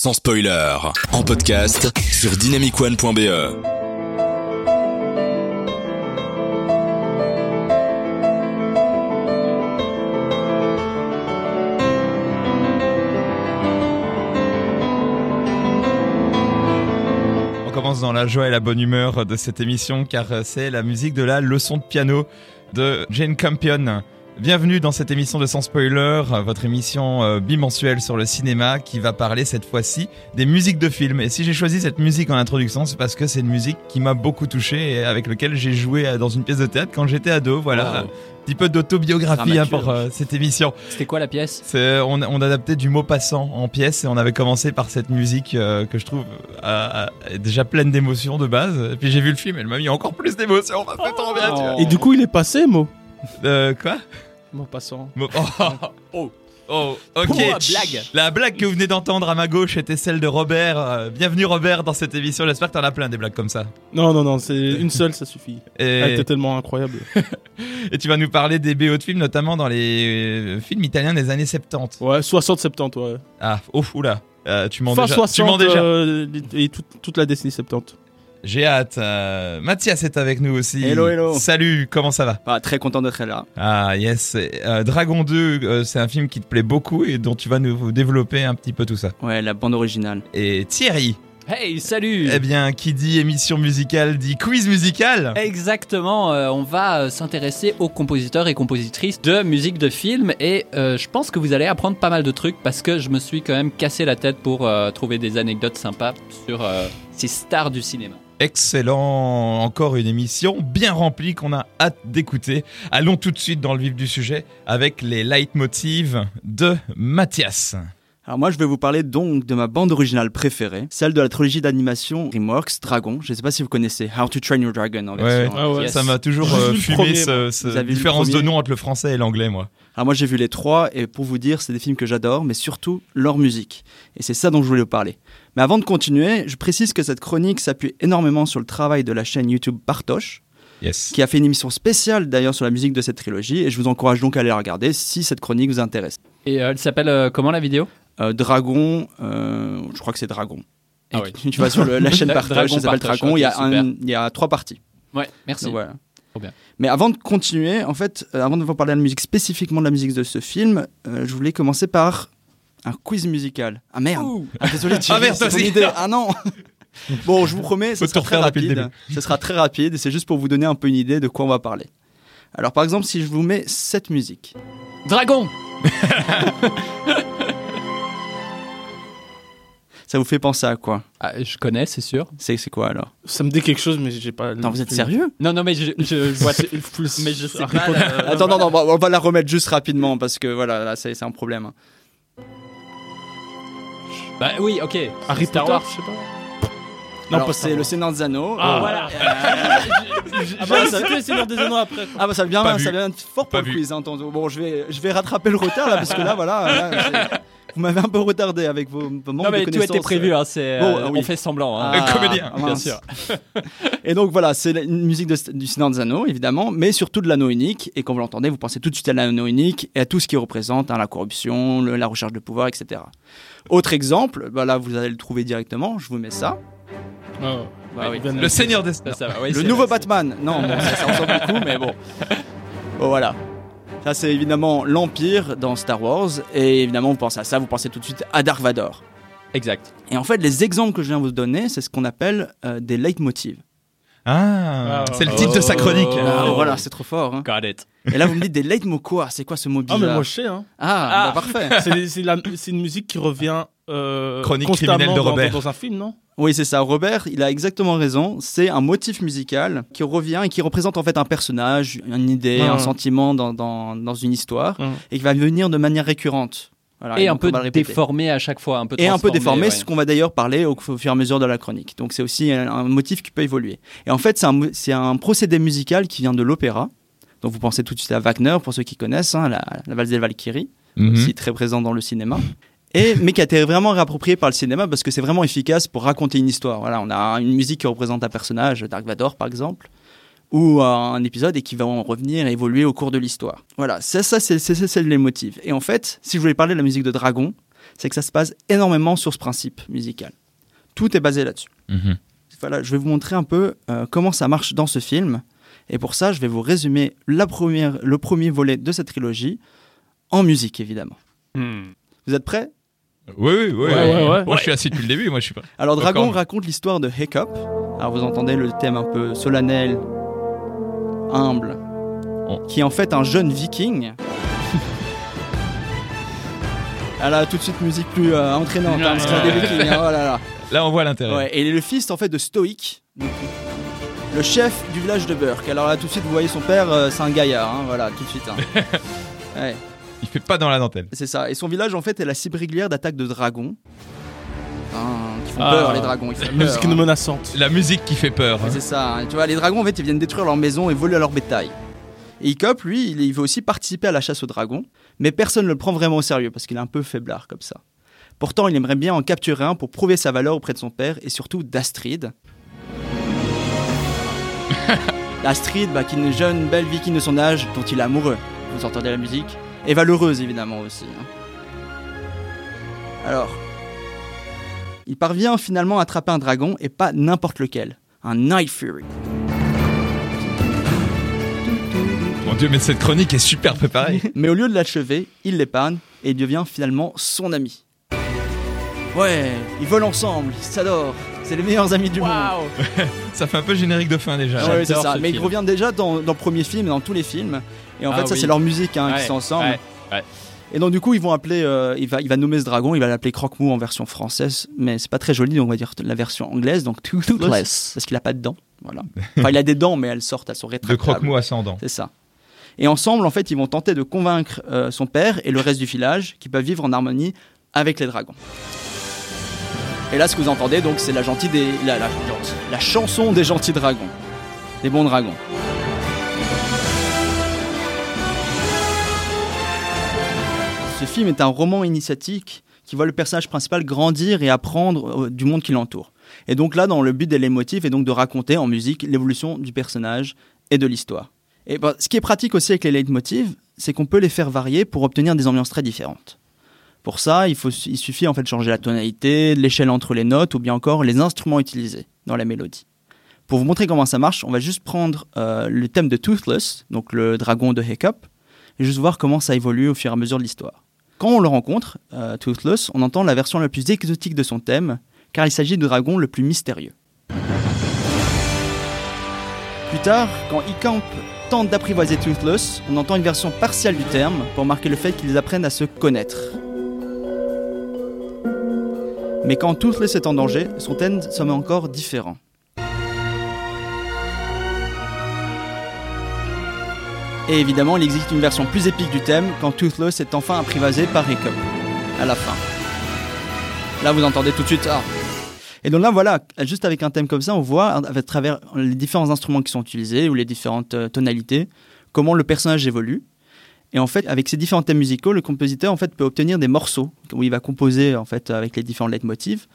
sans spoiler, en podcast sur dynamicone.be. On commence dans la joie et la bonne humeur de cette émission car c'est la musique de la leçon de piano de Jane Campion. Bienvenue dans cette émission de Sans Spoiler, votre émission euh, bimensuelle sur le cinéma qui va parler cette fois-ci des musiques de films. Et si j'ai choisi cette musique en introduction, c'est parce que c'est une musique qui m'a beaucoup touché et avec laquelle j'ai joué euh, dans une pièce de théâtre quand j'étais ado. Voilà, un petit peu d'autobiographie hein, pour euh, cette émission. C'était quoi la pièce? C'est- on, on adaptait du mot passant en pièce et on avait commencé par cette musique euh, que je trouve euh, euh, déjà pleine d'émotions de base. Et puis j'ai vu le film, elle m'a mis encore plus d'émotions. Bien. tu vois. Et du coup, il est passé, Mo? Euh, quoi? Mon passant. Mo- Oh, Oh. oh, ok. Oh, blague. La blague que vous venez d'entendre à ma gauche était celle de Robert. Euh, bienvenue Robert dans cette émission. J'espère que t'en as plein des blagues comme ça. Non, non, non, c'est une seule, ça suffit. Elle était tellement incroyable. et tu vas nous parler des BO de films, notamment dans les euh, films italiens des années 70. Ouais, 60-70, ouais. Ah, ouf, oula. Euh, tu m'en Fin déjà. tu m'en 60 déjà. euh, et toute, toute la décennie 70. J'ai hâte. Euh, Mathias est avec nous aussi. Hello, hello. Salut, comment ça va? Bah, très content d'être là. Ah yes. Euh, Dragon 2, euh, c'est un film qui te plaît beaucoup et dont tu vas nous développer un petit peu tout ça. Ouais, la bande originale. Et Thierry, Hey, salut eh bien, qui dit émission musicale dit quiz musical. Exactement, euh, on va s'intéresser aux compositeurs et compositrices de musique de film et euh, je pense que vous allez apprendre pas mal de trucs parce que je me suis quand même cassé la tête pour euh, trouver des anecdotes sympas sur euh, ces stars du cinéma. Excellent, encore une émission bien remplie qu'on a hâte d'écouter. Allons tout de suite dans le vif du sujet avec les leitmotivs de Mathias. Alors moi, je vais vous parler donc de ma bande originale préférée, celle de la trilogie d'animation DreamWorks Dragon. Je sais pas si vous connaissez How to Train Your Dragon en version. Ouais. Yes. Ça m'a toujours euh, fumé premier, ce, ce différence de nom entre le français et l'anglais, moi. Alors moi, j'ai vu les trois et pour vous dire, c'est des films que j'adore, mais surtout leur musique. Et c'est ça dont je voulais vous parler. Mais avant de continuer, je précise que cette chronique s'appuie énormément sur le travail de la chaîne YouTube Partoche, Yes. qui a fait une émission spéciale d'ailleurs sur la musique de cette trilogie, et je vous encourage donc à aller la regarder si cette chronique vous intéresse. Et euh, elle s'appelle euh, comment la vidéo? Dragon, euh, je crois que c'est Dragon. Ah oui. Tu vas sur le- la chaîne Dragon Partage, ça s'appelle Dragon. il, y a un- il y a trois parties. Ouais, merci. Donc voilà. Trop bien. Mais avant de continuer, en fait, euh, avant de vous parler de la musique, spécifiquement de la musique de ce film, euh, je voulais commencer par un quiz musical. Ah merde ah, Désolé, Thierry, Ah merde, idée. Ah non Bon, je vous promets, ce sera très rapide. Ce sera très rapide et c'est juste pour vous donner un peu une idée de quoi on va parler. Alors par exemple, si je vous mets cette musique. Dragon Ça vous fait penser à quoi Ah, Je connais, c'est sûr. C'est c'est quoi alors? Ça me dit quelque chose, mais j'ai pas. Attends, vous êtes sérieux? Non, non, mais je, je, vois. mais je sais pas. Euh, Attends, non, non, on va- on va la remettre juste rapidement parce que voilà, là c'est c'est un problème. hein. Bah oui, ok. Harry Star Potter, Wars. je sais pas. Non, c'est le. Seigneur des Anneaux. Ah, Euh, voilà. Ah bah, c'était le Seigneur des Anneaux après. Ah bah ça vient, Pas ça vu. vient fort Pas pour le quiz. hein, Bon, je vais, je vais rattraper le retard là parce que là, voilà, là, vous m'avez un peu retardé avec vos, vos manques Non, de mais tout était prévu, hein, c'est, Bon, euh, oui. on fait semblant. Hein. Ah, Un comédien, ah, bien mince. sûr. Et donc voilà, c'est une musique de- du Seigneur des Anneaux évidemment, mais surtout de l'anneau unique. Et quand vous l'entendez, vous pensez tout de suite à l'anneau unique et à tout ce qui représente hein, la corruption, le- la recherche de pouvoir, etc. Autre exemple, bah là vous allez le trouver directement. Je vous mets ça. Ah, Bah oui. Le Seigneur des Ça, ça va, ouais, Le nouveau Batman. Non, bon, ça, ça ressemble beaucoup, mais bon. Bon, voilà. Ça, c'est évidemment l'Empire dans Star Wars. Et évidemment, vous pensez à ça, vous pensez tout de suite à Dark Vador. Exact. Et en fait, les exemples que je viens de vous donner, c'est ce qu'on appelle euh, des leitmotivs. Ah, Ah, c'est le titre de sa chronique. Oh. Ah, voilà, c'est trop fort. hein. Got it. Et là, vous me dites des leitmots quoi C'est quoi ce mot Ah, bizarre mais moi je sais, hein. Ah, Ah. bah, parfait. C'est une musique qui revient euh, Chronique constamment criminelle de dans- Robert. Dans, un film, non? Oui, c'est ça. Robert, il a exactement raison. C'est un motif musical qui revient et qui représente en fait un personnage, une idée, un sentiment dans, dans, dans une histoire Ouais. et qui va venir de manière récurrente. Voilà, Et un peu déformé à chaque fois, un peu Et un peu déformé, ouais. ce qu'on va d'ailleurs parler au, au fur et à mesure de la chronique. Donc c'est aussi un, un motif qui peut évoluer. Et en fait, c'est un, un procédé musical qui vient de l'opéra. Donc vous pensez tout de suite à Wagner, pour ceux qui connaissent, hein, la, la valse des Valkyries, Mhm. aussi très présent dans le cinéma. Et, mais qui a été vraiment réapproprié par le cinéma parce que c'est vraiment efficace pour raconter une histoire. Voilà, on a une musique qui représente un personnage, Dark Vador par exemple, ou un épisode et qui va en revenir et évoluer au cours de l'histoire. Voilà, ça, ça c'est c'est- c'est- c'est les motifs. Et en fait, si je voulais parler de la musique de Dragon, c'est que ça se base énormément sur ce principe musical. Tout est basé là-dessus. Mhm. Voilà, je vais vous montrer un peu euh, comment ça marche dans ce film. Et pour ça, je vais vous résumer la première, le premier volet de cette trilogie en musique, évidemment. Hmm. Vous êtes prêts? Oui, oui, oui. Ouais, ouais, ouais. Moi, je suis assis depuis le début. Moi, je suis pas. Alors, Dragon raconte l'histoire de Hiccup. Alors, vous entendez le thème un peu solennel, humble, Oh. qui est en fait un jeune viking. Elle a tout de suite musique plus euh, entraînante, hein, des vikings, hein, oh là là. Là, on voit l'intérêt. Ouais, et il est le fils en fait de Stoic, le chef du village de Burke. Alors là, tout de suite, vous voyez son père, euh, c'est un gaillard, hein, voilà, tout de suite. hein. Ouais. Il fait pas dans la dentelle. C'est ça. Et son village, en fait, est la cible régulière d'attaques de dragons. Hein, qui font Ah. peur, les dragons. Ils font peur, Musique hein. menaçante. La musique qui fait peur. Ouais, C'est ça. hein. Tu vois, les dragons, en fait, ils viennent détruire leur maison et voler leur bétail. Et Hiccup, lui, il, il veut aussi participer à la chasse aux dragons, mais personne ne le prend vraiment au sérieux parce qu'il est un peu faiblard comme ça. Pourtant, il aimerait bien en capturer un pour prouver sa valeur auprès de son père et surtout d'Astrid. Astrid, bah, qui est une jeune, belle viking de son âge dont il est amoureux. Vous entendez la musique? Et valeureuse, évidemment, aussi. hein. Alors, il parvient finalement à attraper un dragon et pas n'importe lequel. Un Night Fury. Mon dieu, mais cette chronique est super préparée. Mais au lieu de l'achever, il l'épargne et il devient finalement son ami. Ouais, ils volent ensemble, ils s'adorent. C'est les meilleurs amis du monde. Ça fait un peu générique de fin déjà. Ouais, c'est J'adore ça. ce Mais ils film. reviennent déjà dans, dans le premier film et dans tous les films. Et en Ah fait, ça, oui. c'est leur musique hein, Ouais, qui sont ensemble. ouais, ouais. Et donc, du coup, ils vont appeler. euh, il, va, il va nommer ce dragon, il va l'appeler Croque-Mou en version française. Mais c'est pas très joli, donc on va dire la version anglaise. Donc, Toothless. Parce qu'il a pas de dents. Voilà. Enfin, il a des dents, mais elles sortent, elles sont De rétractables. croque-mou ascendant. C'est ça. Et ensemble, en fait, ils vont tenter de convaincre euh, son père et le reste du village qu'ils peuvent vivre en harmonie avec les dragons. Et là, ce que vous entendez, donc, c'est la gentille des, la, la, la chanson des gentils dragons, des bons dragons. Ce film est un roman initiatique qui voit le personnage principal grandir et apprendre euh, du monde qui l'entoure. Et donc là, dans le but de l'émotif est donc de raconter en musique l'évolution du personnage et de l'histoire. Et ben, ce qui est pratique aussi avec les leitmotivs, c'est qu'on peut les faire varier pour obtenir des ambiances très différentes. Pour ça, il suffit en fait de changer la tonalité, l'échelle entre les notes ou bien encore les instruments utilisés dans la mélodie. Pour vous montrer comment ça marche, on va juste prendre euh, le thème de Toothless, donc le dragon de Hiccup, et juste voir comment ça évolue au fur et à mesure de l'histoire. Quand on le rencontre, euh, Toothless, on entend la version la plus exotique de son thème, car il s'agit du dragon le plus mystérieux. Plus tard, quand Hiccup tente d'apprivoiser Toothless, on entend une version partielle du terme pour marquer le fait qu'ils apprennent à se connaître. Mais quand Toothless est en danger, son thème semble encore différent. Et évidemment, il existe une version plus épique du thème quand Toothless est enfin apprivoisé par Hiccup, à la fin. Là, vous entendez tout de suite. Ah. Et donc là, voilà, juste avec un thème comme ça, on voit à travers les différents instruments qui sont utilisés ou les différentes euh, tonalités comment le personnage évolue. Et en fait, avec ces différents thèmes musicaux, le compositeur en fait peut obtenir des morceaux où il va composer en fait avec les différents leitmotifs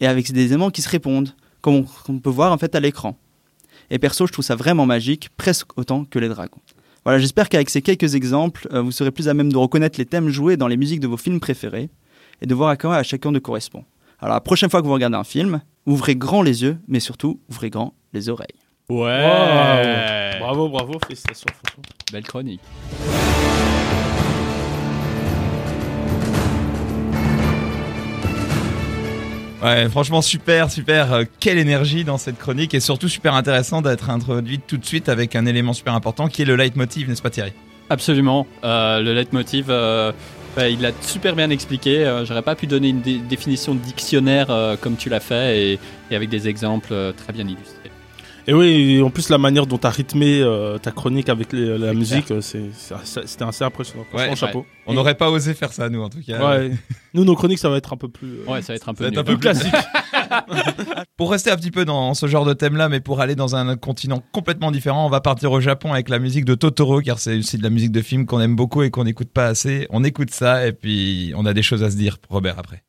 et avec des éléments qui se répondent, comme on, peut voir en fait à l'écran. Et perso, je trouve ça vraiment magique, presque autant que les dragons. Voilà, j'espère qu'avec ces quelques exemples, euh, vous serez plus à même de reconnaître les thèmes joués dans les musiques de vos films préférés et de voir à quoi à chacun de correspond. Alors la prochaine fois que vous regardez un film, ouvrez grand les yeux, mais surtout ouvrez grand les oreilles. Ouais. Bravo, bravo, félicitations. Belle chronique. Ouais, franchement super, super. Euh, quelle énergie dans cette chronique et surtout super intéressant d'être introduite tout de suite avec un élément super important qui est le leitmotiv, n'est-ce pas Thierry? Absolument. Euh, le leitmotiv, euh, bah, il l'a super bien expliqué. J'aurais pas pu donner une dé- définition de dictionnaire comme tu l'as fait et, avec des exemples très bien illustrés. Et oui, en plus, la manière dont tu as rythmé euh, ta chronique avec les- la musique, c'était assez impressionnant. Franchement, Ouais, chapeau. On n'aurait pas osé faire ça nous en tout cas. Ouais. Nous, nos chroniques, ça va être un peu plus. euh, Ouais, ça va être un peu, être un peu plus classique. Pour rester un petit peu dans ce genre de thème-là, mais pour aller dans un continent complètement différent, on va partir au Japon avec la musique de Totoro, car c'est aussi de la musique de film qu'on aime beaucoup et qu'on n'écoute pas assez. On écoute ça et puis on a des choses à se dire, Robert, après.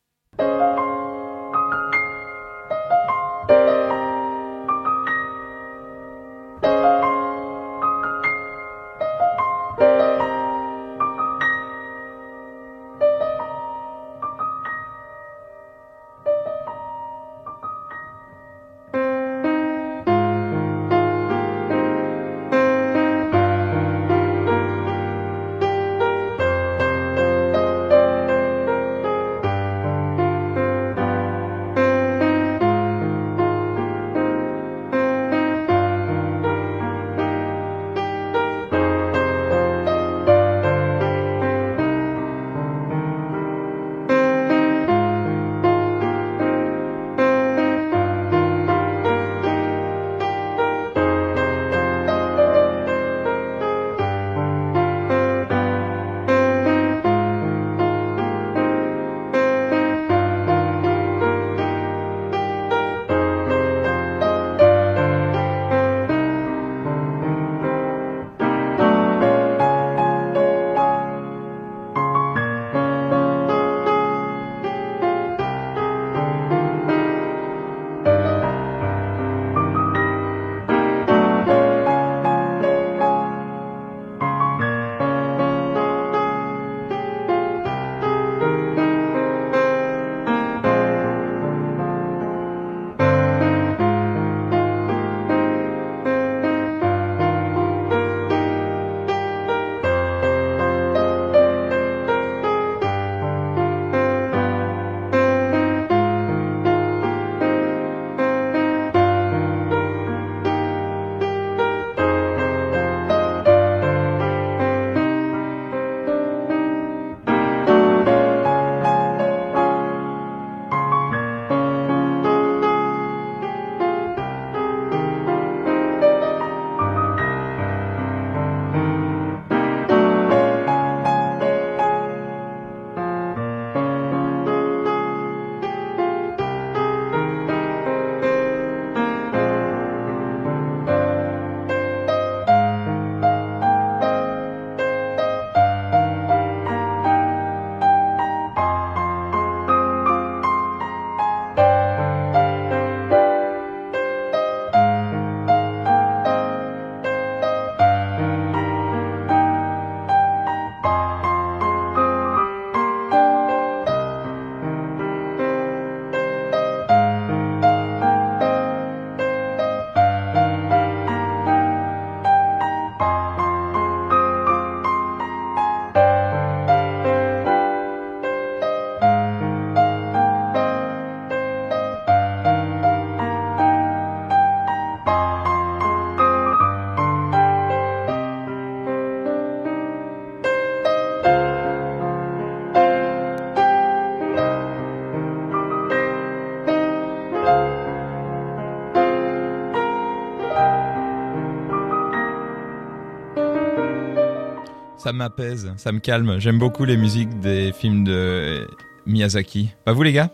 Ça m'apaise, ça me calme. J'aime beaucoup les musiques des films de Miyazaki. Pas vous les gars?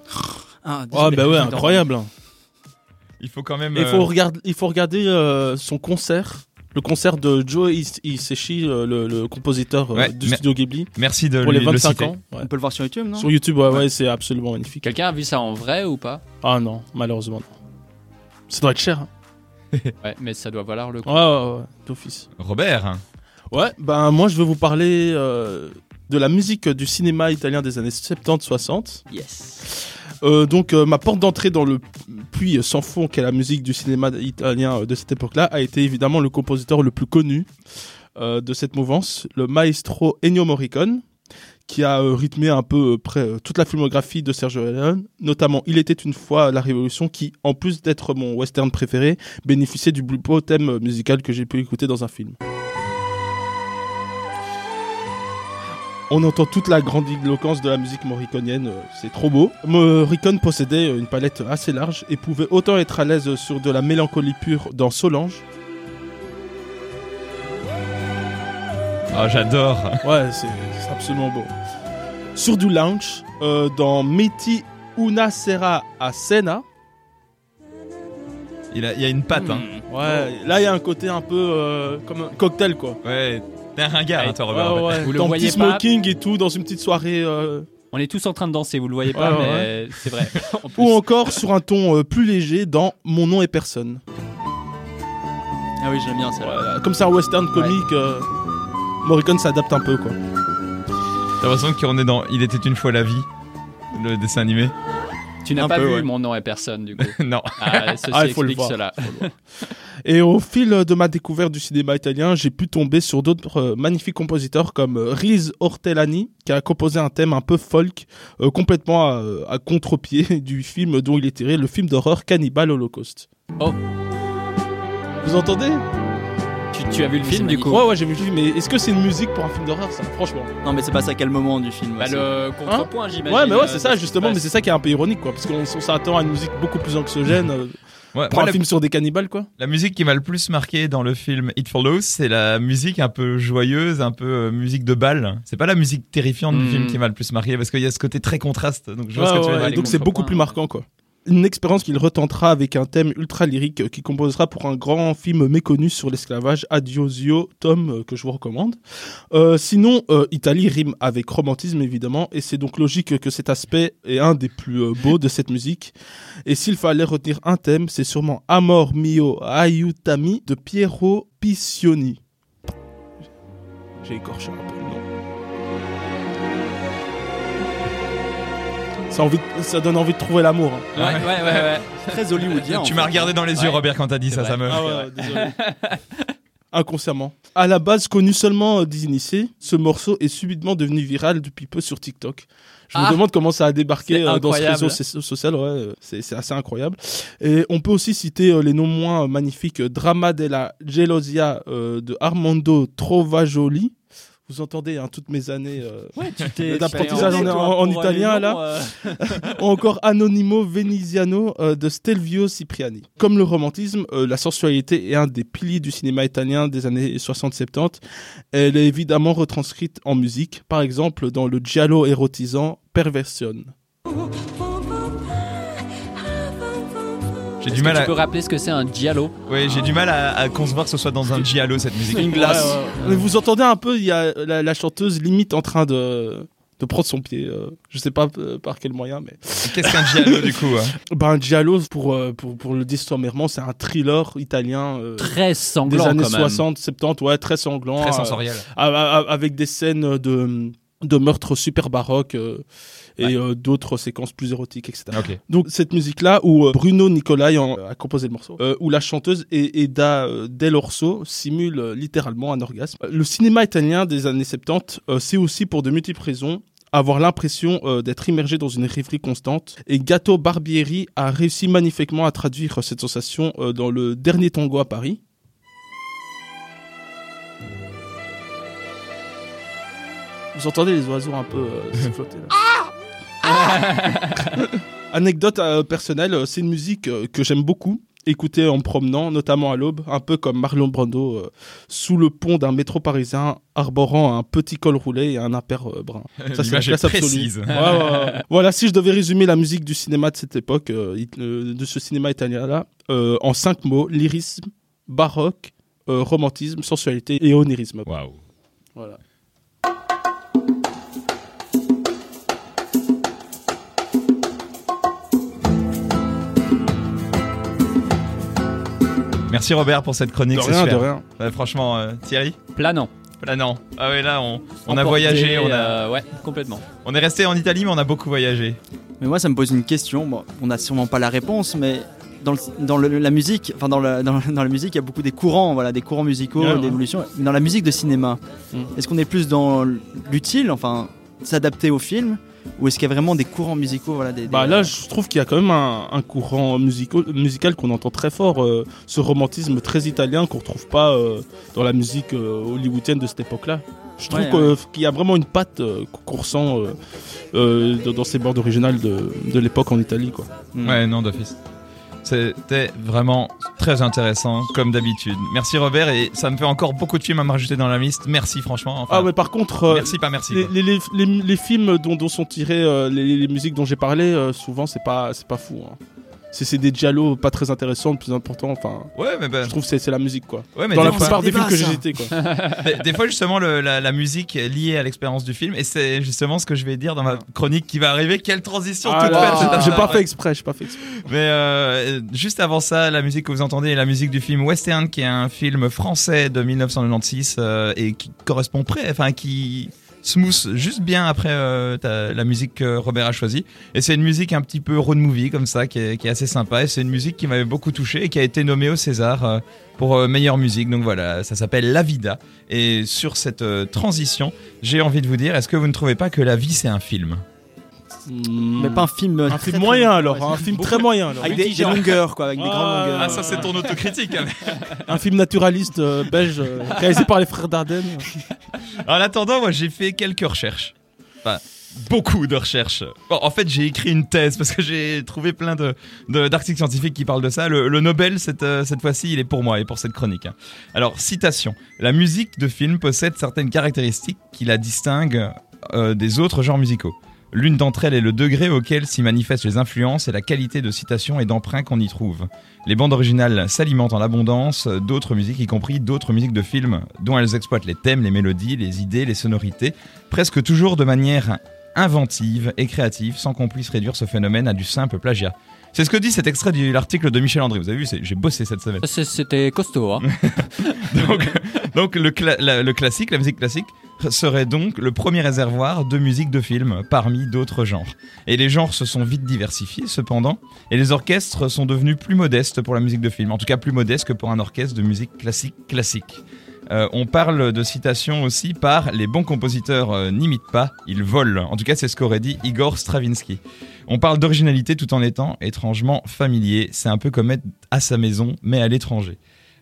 Ah, désolé, bah ouais, incroyable. hein. Il faut quand même. Il euh, faut regarder, il faut regarder euh, son concert, le concert de Joe Is- Hisaishi, euh, le, le compositeur euh, Ouais, du studio Ghibli, Merci de pour les lui- le 25 citer. ans. ouais. On peut le voir sur YouTube, non? Sur YouTube, ouais, ouais, c'est absolument magnifique. Quelqu'un a vu ça en vrai ou pas? Ah non, malheureusement non. Ça doit être cher. hein. Ouais, mais ça doit valoir le coup. Ouais, ouais, ouais, d'office. Robert, Ouais, ben moi je vais vous parler euh, de la musique du cinéma italien des années 70-60. Yes. Euh, donc euh, ma porte d'entrée dans le puits sans fond qu'est la musique du cinéma italien de cette époque-là a été évidemment le compositeur le plus connu de cette mouvance, le maestro Ennio Morricone, qui a rythmé un peu près toute la filmographie de Sergio Leone, notamment Il était une fois la Révolution, qui en plus d'être mon western préféré, bénéficiait du plus beau thème musical que j'ai pu écouter dans un film. On entend toute la grandiloquence de la musique morriconienne, euh, c'est trop beau. Morricone possédait euh, une palette assez large et pouvait autant être à l'aise sur de la mélancolie pure dans Solange. oh, j'adore. Ouais, c'est absolument beau. Sur du lounge, euh, dans Metti una sera a cena. Il, a- il y a une patte, hein. Ouais, là il y a un côté un peu euh, comme un cocktail quoi. Ouais, t'es un ringard, hein, toi, Ouais, Robert. ouais, Vous le dans voyez petit pas smoking et tout, dans une petite soirée. euh, On est tous en train de danser, vous le voyez pas, Ouais, mais c'est vrai. En plus. ou encore sur un ton euh, plus léger dans Mon nom est personne. Ah oui, j'aime bien ça. Voilà, Comme c'est un western comique, euh, Morricone s'adapte un peu quoi. T'as l'impression qu'on est dans Il était une fois la vie, le dessin animé. Tu n'as pas peu, vu ouais. mon nom est personne, du coup. non. Ah, ceci Ah, il faut le voir. cela. Et au fil de ma découverte du cinéma italien, j'ai pu tomber sur d'autres euh, magnifiques compositeurs comme euh, Riz Ortellani, qui a composé un thème un peu folk, euh, complètement à, à contre-pied du film dont il est tiré, le film d'horreur Cannibal Holocaust. Oh. Vous entendez? Tu, tu as vu le film, du coup Ouais, ouais, j'ai vu le film, mais est-ce que c'est une musique pour un film d'horreur, ça Franchement? Non, mais c'est pas ça quel moment du film. Bah, aussi. le contrepoint, j'imagine. Ouais, mais ouais, euh, c'est de ça, justement, se mais c'est ça qui est un peu ironique, quoi, parce qu'on on s'attend à une musique beaucoup plus anxiogène euh, Ouais, pour un la, film sur des cannibales, quoi. la musique qui m'a le plus marqué dans le film It Follows, c'est la musique un peu joyeuse, un peu euh, musique de bal. C'est pas la musique terrifiante du film qui m'a le plus marqué, parce qu'il y a ce côté très contraste. Donc je vois Ouais, ce que tu veux ouais, dire. donc c'est beaucoup plus marquant quoi. Une expérience qu'il retentera avec un thème ultra lyrique euh, qui composera pour un grand film méconnu sur l'esclavage, Adiosio Tom, euh, que je vous recommande. Euh, sinon, Italie rime avec romantisme évidemment, et c'est donc logique que cet aspect est un des plus beaux de cette musique. Et s'il fallait retenir un thème, c'est sûrement Amor mio aiutami de Piero Piccioni. J'ai écorché un peu Ça, a envie de- ça donne envie de trouver l'amour. hein. Ouais, ouais, ouais. ouais. très hollywoodien. Tu m'as regardé dans les yeux, Ouais. Robert, quand t'as dit ça, vrai. ça me. Ah ouais, désolé. Inconsciemment. À la base connu seulement euh, des initiés, ce morceau est subitement devenu viral depuis peu sur TikTok. Je Ah. me demande comment ça a débarqué euh, dans ce réseau so- social, ouais, euh, c'est assez incroyable. Et on peut aussi citer les noms moins magnifiques Drama della Gelosia euh, de Armando Trovajoli. Vous entendez hein, toutes mes années euh, Ouais, D'apprentissage en- pour italien, là. euh, ou encore Anonimo Veneziano euh, de Stelvio Cipriani. Comme le romantisme, euh, la sensualité est un des piliers du cinéma italien des années 60-70. Elle est évidemment retranscrite en musique, par exemple dans le giallo érotisant Perversion. J'ai du que mal tu à. peux rappeler ce que c'est un giallo Ouais, j'ai du mal à, à concevoir que ce soit dans un giallo cette musique. Une glace. Ouais, ouais. Mais vous entendez un peu, il y a la, la chanteuse limite en train de de prendre son pied, euh, je sais pas euh, par quel moyen, mais Qu'est-ce qu'un giallo du coup hein ben un giallo pour euh, pour pour le dire sommairement, c'est un thriller italien euh, Très des sanglant années quand même. 60, 70, ouais, très sanglant, Très sensoriel. avec des scènes de, de meurtres super baroques euh, et euh, d'autres séquences plus érotiques, etc. Ok. Donc cette musique-là, où euh, Bruno Nicolai en- a composé le morceau, où la chanteuse Eda Del Orso simule littéralement un orgasme. Le cinéma italien des années 70, euh, c'est aussi pour de multiples raisons avoir l'impression d'être immergé dans une rêverie constante. Et Gato Barbieri a réussi magnifiquement à traduire cette sensation dans le dernier tango à Paris. Vous entendez les oiseaux un peu euh, siffloter là Anecdote euh, personnelle, euh, c'est une musique euh, que j'aime beaucoup. écouter en me promenant, notamment à l'aube, un peu comme Marlon Brando, euh, sous le pont d'un métro parisien, arborant un petit col roulé et un euh, brun. Ça, c'est la classe absolue. précise. Ouais, ouais, ouais. voilà, si je devais résumer la musique du cinéma de cette époque, de ce cinéma italien-là, euh, en cinq mots, lyrisme, baroque, euh, romantisme, sensualité et onirisme. Waouh. Voilà. Merci Robert pour cette chronique. De c'est rien, de super. rien. Ouais, franchement, euh, Thierry Planant. Planant. Ah ouais, là, on, on a voyagé, on, a, euh, ouais, complètement. on est resté en Italie, mais on a beaucoup voyagé. Mais moi, ça me pose une question. Bon, on n'a sûrement pas la réponse, mais dans, le- dans le- la musique, enfin dans, la- dans, dans la musique, il y a beaucoup des courants, voilà, des courants musicaux, Ouais, ouais. d'évolution. Mais dans la musique de cinéma, Mm. est-ce qu'on est plus dans l'utile, enfin s'adapter au film, ou est-ce qu'il y a vraiment des courants musicaux, voilà, des, des- Bah là, je trouve qu'il y a quand même un, un courant musico- musical qu'on entend très fort, euh, ce romantisme très italien qu'on retrouve pas euh, dans la musique euh, hollywoodienne de cette époque-là. Je trouve Ouais, que- qu'il y a vraiment une patte euh, qu'on ressent euh, euh, dans- ces bandes originales de, de l'époque en Italie. Quoi. Ouais, non, d'office. C'était vraiment très intéressant, comme d'habitude. Merci Robert, et ça me fait encore beaucoup de films à me rajouter dans la liste. Merci, franchement. Enfin, ah mais par contre, euh, merci, pas merci. les, quoi. les, les, les- les films dont, dont sont tirés euh, les, musiques dont j'ai parlé, euh, souvent c'est pas c'est pas fou. hein. C'est c'est des dialogues pas très intéressants, le plus important. Enfin, Ouais, mais, ben, je trouve que c'est la musique quoi. ouais, mais Dans des, la fois, plupart des films que j'ai cités quoi. des- des fois, justement, le- la, la musique est liée à l'expérience du film, et c'est justement ce que je vais dire dans ma chronique qui va arriver. Quelle transition Ah toute faite j'ai pas fait exprès, j'ai pas fait exprès. Mais euh, juste avant ça, la musique que vous entendez est la musique du film Western, qui est un film français de 1996 euh, et qui correspond près, enfin qui smooth juste bien après euh, la musique que Robert a choisie. Et c'est une musique un petit peu road movie comme ça, qui est, assez sympa. Et c'est une musique qui m'avait beaucoup touché et qui a été nommée au César euh, pour euh, meilleure musique. Donc voilà, ça s'appelle La Vida. Et sur cette transition, j'ai envie de vous dire, est-ce que vous ne trouvez pas que la vie c'est un film? Mais pas un film. un très, film très- moyen alors, ouais, un film beaucoup- très moyen alors. Avec des, des longueurs, quoi, avec des Ah, grandes longueurs. Ah ça c'est ton autocritique. hein. Un film naturaliste euh, belge euh, réalisé par les frères Dardenne. En attendant, moi j'ai fait quelques recherches. Enfin, beaucoup de recherches. Bon, en fait, j'ai écrit une thèse parce que j'ai trouvé plein de, de- d'articles scientifiques qui parlent de ça. Le, le Nobel, cette, euh, cette fois-ci, il est pour moi et pour cette chronique. hein. Alors, citation. La musique de film possède certaines caractéristiques qui la distinguent euh, des autres genres musicaux. L'une d'entre elles est le degré auquel s'y manifestent les influences et la qualité de citation et d'emprunt qu'on y trouve. Les bandes originales s'alimentent en abondance d'autres musiques, y compris d'autres musiques de films, dont elles exploitent les thèmes, les mélodies, les idées, les sonorités, presque toujours de manière inventive et créative, sans qu'on puisse réduire ce phénomène à du simple plagiat. C'est ce que dit cet extrait de l'article de Michel André. Vous avez vu, j'ai bossé cette semaine. C'est- C'était costaud, hein. Donc, donc le, cla- la- le classique, la musique classique, serait donc le premier réservoir de musique de film parmi d'autres genres. Et les genres se sont vite diversifiés cependant, et les orchestres sont devenus plus modestes pour la musique de film, en tout cas plus modestes que pour un orchestre de musique classique classique. Euh, on parle de citation aussi par les bons compositeurs euh, n'imitent pas, ils volent. En tout cas, c'est ce qu'aurait dit Igor Stravinsky. On parle d'originalité tout en étant étrangement familier. C'est un peu comme être à sa maison, mais à l'étranger.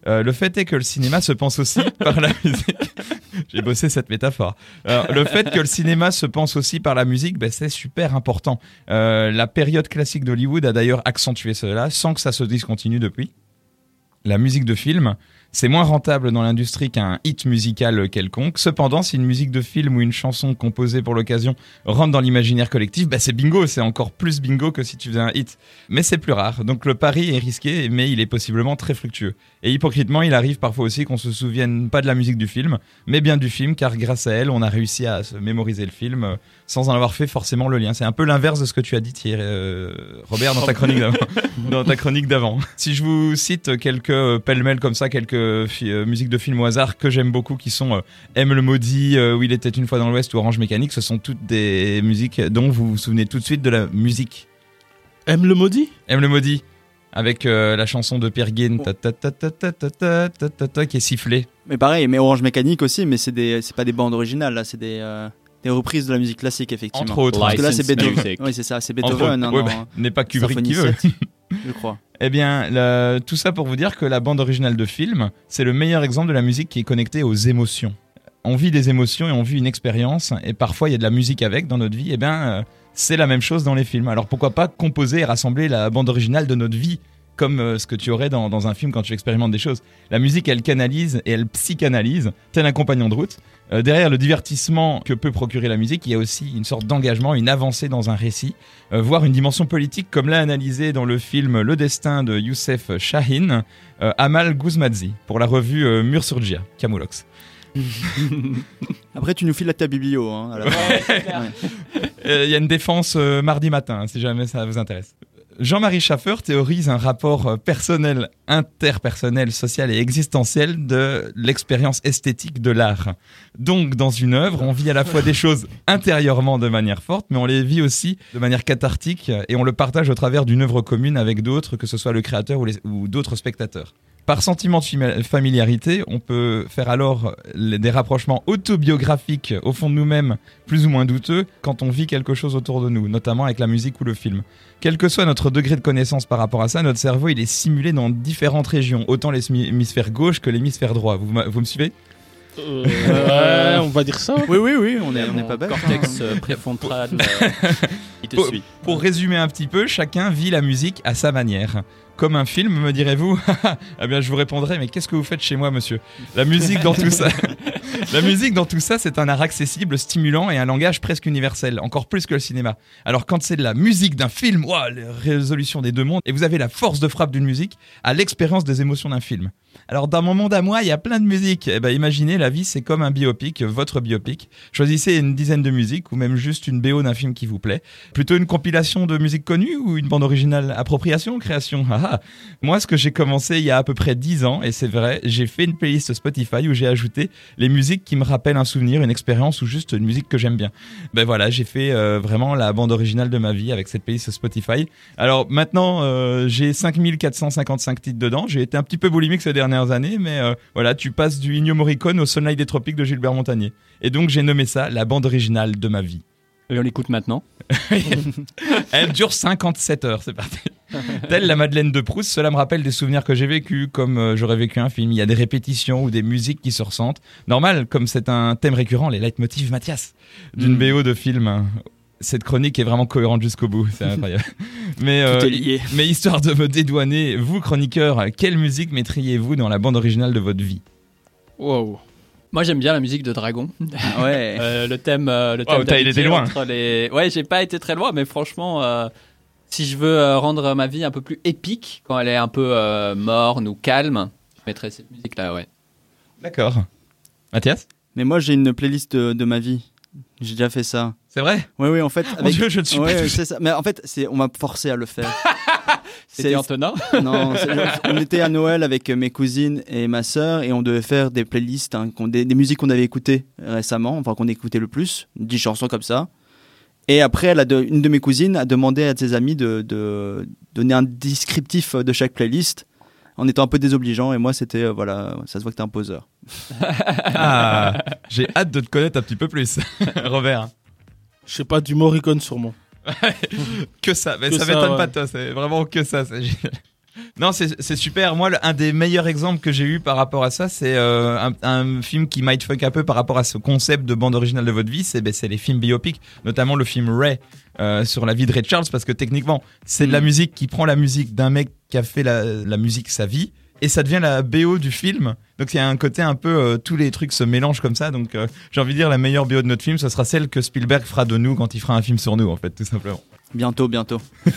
Euh, le fait est que le cinéma se pense aussi par la musique. J'ai bossé cette métaphore. Alors, le fait que le cinéma se pense aussi par la musique, ben, c'est super important. La période classique d'Hollywood a d'ailleurs accentué cela, sans que ça se discontinue depuis. La musique de film, c'est moins rentable dans l'industrie qu'un hit musical quelconque. Cependant, si une musique de film ou une chanson composée pour l'occasion rentre dans l'imaginaire collectif, bah c'est bingo, c'est encore plus bingo que si tu faisais un hit. Mais c'est plus rare, donc le pari est risqué, mais il est possiblement très fructueux. Et hypocritement, il arrive parfois aussi qu'on se souvienne pas de la musique du film, mais bien du film, car grâce à elle, on a réussi à se mémoriser le film euh, sans en avoir fait forcément le lien. C'est un peu l'inverse de ce que tu as dit, Thierry, euh, Robert, dans ta chronique d'avant. dans ta chronique d'avant. Si je vous cite quelques euh, pêle-mêle comme ça, quelques musiques de films au hasard que j'aime beaucoup, qui sont euh, M le maudit, euh, où il était une fois dans l'Ouest ou Orange Mécanique, ce sont toutes des musiques dont vous vous souvenez tout de suite de la musique. Aime le maudit? M le maudit, avec la chanson de Pierre Guin qui est sifflée. Mais pareil, mais Orange Mécanique aussi, mais c'est des c'est pas des bandes originales là, c'est des reprises de la musique classique effectivement. Entre autres, parce que là c'est Beethoven. Oui, c'est ça, c'est Beethoven. N'est ouais, bah, pas Kubrick qui veut. je crois. Eh bien, tout ça pour vous dire que la bande originale de film, c'est le meilleur exemple de la musique qui est connectée aux émotions. On vit des émotions et on vit une expérience, et parfois il y a de la musique avec dans notre vie. Eh bien, c'est la même chose dans les films. Alors pourquoi pas composer et rassembler la bande originale de notre vie comme euh, ce que tu aurais dans, un film quand tu expérimentes des choses. La musique, elle canalise et elle psychanalyse, tel un compagnon de route. Euh, derrière le divertissement que peut procurer la musique, il y a aussi une sorte d'engagement, une avancée dans un récit, euh, voire une dimension politique, comme l'a analysé dans le film Le Destin de Youssef Shahin, Amal Guzmadzi, pour la revue Mur sur. Après, tu nous files ta biblio. Hein, à la fin. Euh, Il y a une défense euh, mardi matin, hein, si jamais ça vous intéresse. Jean-Marie Schaffer théorise un rapport euh, personnel, interpersonnel, social et existentiel de l'expérience esthétique de l'art. Donc, dans une œuvre, on vit à la fois des choses intérieurement de manière forte, mais on les vit aussi de manière cathartique et on le partage au travers d'une œuvre commune avec d'autres, que ce soit le créateur ou d'autres spectateurs. Par sentiment de fami- familiarité, on peut faire alors des rapprochements autobiographiques au fond de nous-mêmes, plus ou moins douteux, quand on vit quelque chose autour de nous, notamment avec la musique ou le film. Quel que soit notre degré de connaissance par rapport à ça, notre cerveau il est simulé dans différentes régions, autant l'hémisphère gauche que l'hémisphère droit. Vous, vous me suivez? Euh, ouais, on va dire ça. Oui, oui, oui, on est, on est pas bête. Cortex euh, préfrontal. euh, il te Pour- suit. Pour résumer un petit peu, chacun vit la musique à sa manière. Comme un film, me direz-vous Eh bien, je vous répondrai, mais qu'est-ce que vous faites chez moi, monsieur? La musique dans tout ça. La musique dans tout ça, c'est un art accessible, stimulant et un langage presque universel, encore plus que le cinéma. Alors quand c'est de la musique d'un film, ouah, la résolution des deux mondes, et vous avez la force de frappe d'une musique à l'expérience des émotions d'un film. Alors dans mon monde à moi, il y a plein de musiques. Eh ben, imaginez, la vie c'est comme un biopic, votre biopic. Choisissez une dizaine de musiques ou même juste une BO d'un film qui vous plaît. Plutôt une compilation de musique connue ou une bande originale? Appropriation, création? Ah, ah. Moi, ce que j'ai commencé il y a à peu près 10 ans, et c'est vrai, j'ai fait une playlist Spotify où j'ai ajouté les musiques qui me rappellent un souvenir, une expérience ou juste une musique que j'aime bien. Ben voilà, j'ai fait euh, vraiment la bande originale de ma vie avec cette playlist Spotify. Alors maintenant, euh, j'ai 5455 titres dedans. J'ai été un petit peu boulimique ces dernières années, mais euh, voilà, tu passes du Ennio Morricone au Sunlight des Tropiques de Gilbert Montagnier. Et donc j'ai nommé ça la bande originale de ma vie. Et on l'écoute maintenant. Elle dure 57 heures, c'est parti. Telle la Madeleine de Proust, cela me rappelle des souvenirs que j'ai vécus, comme euh, j'aurais vécu un film. Il y a des répétitions ou des musiques qui se ressentent. Normal, comme c'est un thème récurrent, les leitmotivs Mathias, d'une Mm. BO de film. Cette chronique est vraiment cohérente jusqu'au bout, c'est incroyable. Mais, euh, Tout est lié. mais histoire de me dédouaner, vous chroniqueurs, quelle musique mettriez-vous dans la bande originale de votre vie? Wow. Moi, j'aime bien la musique de Dragon. Ouais. Euh, le thème, euh, le thème Wow, t'as été d'amitié loin. entre les. Ouais, j'ai pas été très loin, mais franchement, euh, si je veux euh, rendre ma vie un peu plus épique, quand elle est un peu euh, morne ou calme, je mettrais cette musique-là, ouais. D'accord. Mathias? Mais moi, j'ai une playlist de, de ma vie. J'ai déjà fait ça. C'est vrai? Oui, oui, en fait. Mon Dieu, je ne suis Ouais, pas ouais, touché. c'est ça. Mais en fait, c'est, on m'a forcé à le faire. C'était C'est- Antonin? Non, c'est- on était à Noël avec mes cousines et ma sœur et on devait faire des playlists, hein, des, des musiques qu'on avait écoutées récemment, enfin qu'on écoutait le plus, 10 chansons comme ça. Et après, elle a de- une de mes cousines a demandé à ses amis de, de donner un descriptif de chaque playlist en étant un peu désobligeant. Et moi, c'était, euh, voilà, ça se voit que t'es un poseur. Ah, j'ai hâte de te connaître un petit peu plus, Robert. Je sais pas, du Morricone sûrement. Que ça, mais Que ça ça, m'étonne ouais. pas de toi, c'est vraiment que ça. Non, c'est super. Moi, le- un des meilleurs exemples que j'ai eu par rapport à ça, c'est euh, un, un film qui mindfuck un peu par rapport à ce concept de bande originale de votre vie. C'est ben, les films biopics, notamment le film Ray euh, sur la vie de Ray Charles, parce que techniquement, c'est de la musique qui prend la musique d'un mec qui a fait la, la musique sa vie. Et ça devient la BO du film. Donc il y a un côté un peu, euh, tous les trucs se mélangent comme ça. Donc euh, j'ai envie de dire, la meilleure BO de notre film, ce sera celle que Spielberg fera de nous quand il fera un film sur nous, en fait, tout simplement. Bientôt, bientôt.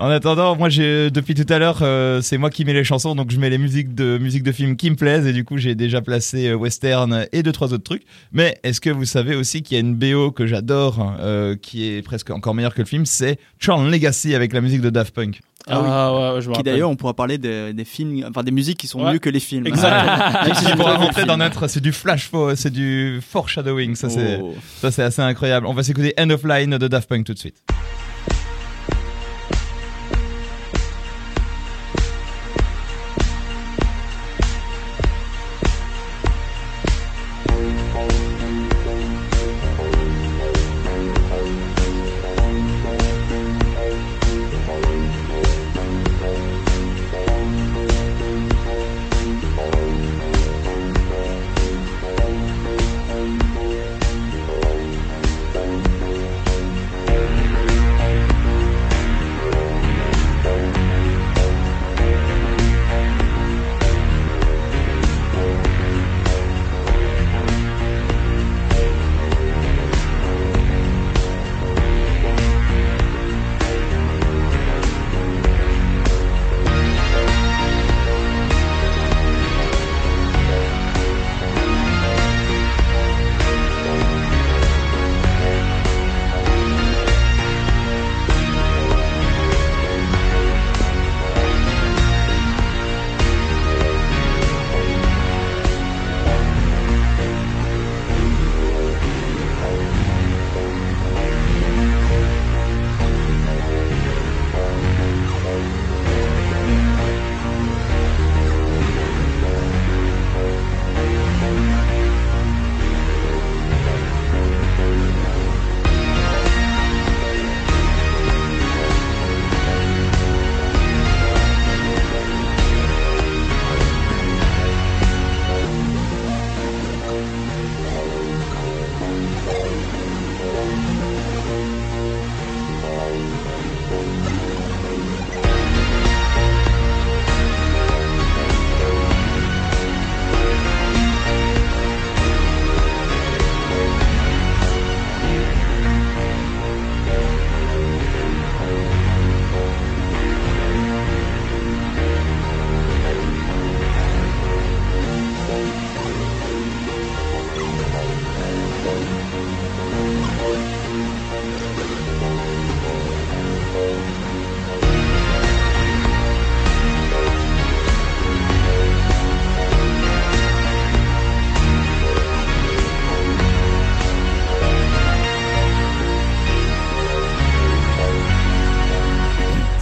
En attendant, moi j'ai depuis tout à l'heure, euh, c'est moi qui mets les chansons, donc je mets les musiques de musique de films qui me plaisent et du coup j'ai déjà placé euh, western et deux trois autres trucs. Mais est-ce que vous savez aussi qu'il y a une BO que j'adore, euh, qui est presque encore meilleure que le film, c'est Tron Legacy avec la musique de Daft Punk? Ah oui. ouais, ouais, je me Qui d'ailleurs, on pourra parler des, des films, enfin des musiques qui sont Ouais. mieux que les films. Exactement. Si va vu le rentrer dans film. notre, c'est du flash, c'est du foreshadowing, ça c'est, Oh. ça c'est assez incroyable. On va s'écouter End of Line de Daft Punk tout de suite.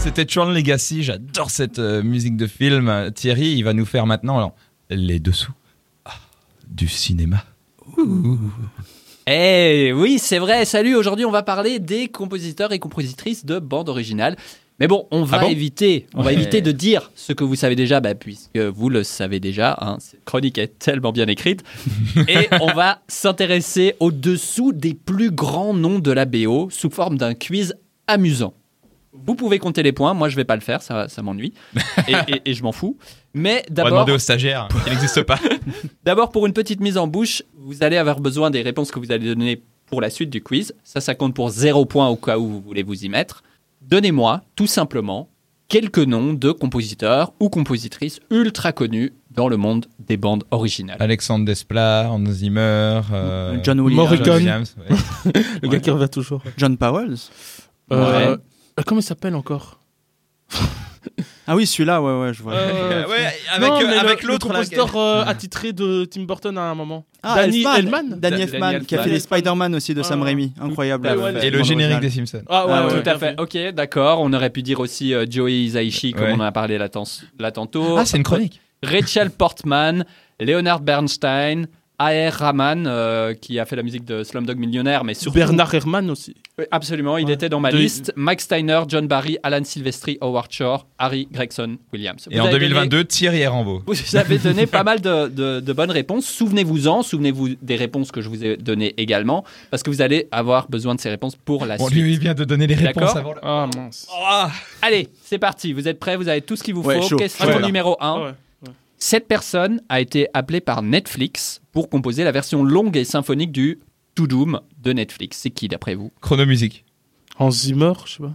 Écouter Tron Legacy. J'adore cette euh, musique de film. Thierry, il va nous faire maintenant alors, les dessous Ah, du cinéma. Eh oui, c'est vrai. Salut, aujourd'hui on va parler des compositeurs et compositrices de bandes originales. Mais bon, on va Ah bon éviter, on va éviter de dire ce que vous savez déjà, bah, puisque vous le savez déjà. Hein, cette chronique est tellement bien écrite. Et on va s'intéresser au-dessous des plus grands noms de la BO sous forme d'un quiz amusant. Vous pouvez compter les points, moi je vais pas le faire, ça, ça m'ennuie. Et, et- et je m'en fous. Mais On va d'abord, demander aux stagiaires qui n'existe pas. D'abord, pour une petite mise en bouche, vous allez avoir besoin des réponses que vous allez donner pour la suite du quiz. Ça, ça compte pour zéro point au cas où vous voulez vous y mettre. Donnez-moi, tout simplement, quelques noms de compositeurs ou compositrices ultra connus dans le monde des bandes originales. Alexandre Desplat, Hans Zimmer, euh, John Williams. Morricone. John Williams, ouais. Le gars qui revient toujours. John Powell. Euh, euh, comment il s'appelle encore Ah oui, celui-là, ouais, ouais, je vois. Euh, Ouais, avec, non, euh, mais le- avec le l'autre là, compositeur euh, attitré de Tim Burton à un moment. Ah, Danny Elfman. Elfman Danny Danny Elfman, qui a fait les Spider-Man aussi de Sam Ah. Raimi. Incroyable. euh. Et le générique des Simpsons. Ah ouais, Ah ouais, ouais, Tout à fait. Ok, d'accord. On aurait pu dire aussi euh, Joey Hisaishi, comme Ouais. on en a parlé là, là tantôt. Ah, c'est une chronique. Rachel Portman, Leonard Bernstein, A.R. Rahman, euh, qui a fait la musique de Slumdog Millionnaire, mais surtout Bernard Herrmann aussi. Oui, Absolument, il Ouais. était dans ma De- liste. Mike Steiner, John Barry, Alan Silvestri, Howard Shore, Harry Gregson, Williams. Et Vous en avez 2022, Thierry Rambo. vous avez donné pas mal de, de- de bonnes réponses. Souvenez-vous-en, souvenez-vous des réponses que je vous ai données également, parce que vous allez avoir besoin de ces réponses pour la On suite. lui vient de donner les réponses avant. le- Ah mince. Ah Allez, c'est parti, vous êtes prêts, vous avez tout ce qu'il vous Ouais, faut. chaud. Question Ouais. numéro 1. Cette personne a été appelée par Netflix pour composer la version longue et symphonique du To Doom de Netflix. C'est qui d'après vous? Chronomusique. Hans Zimmer, je sais pas.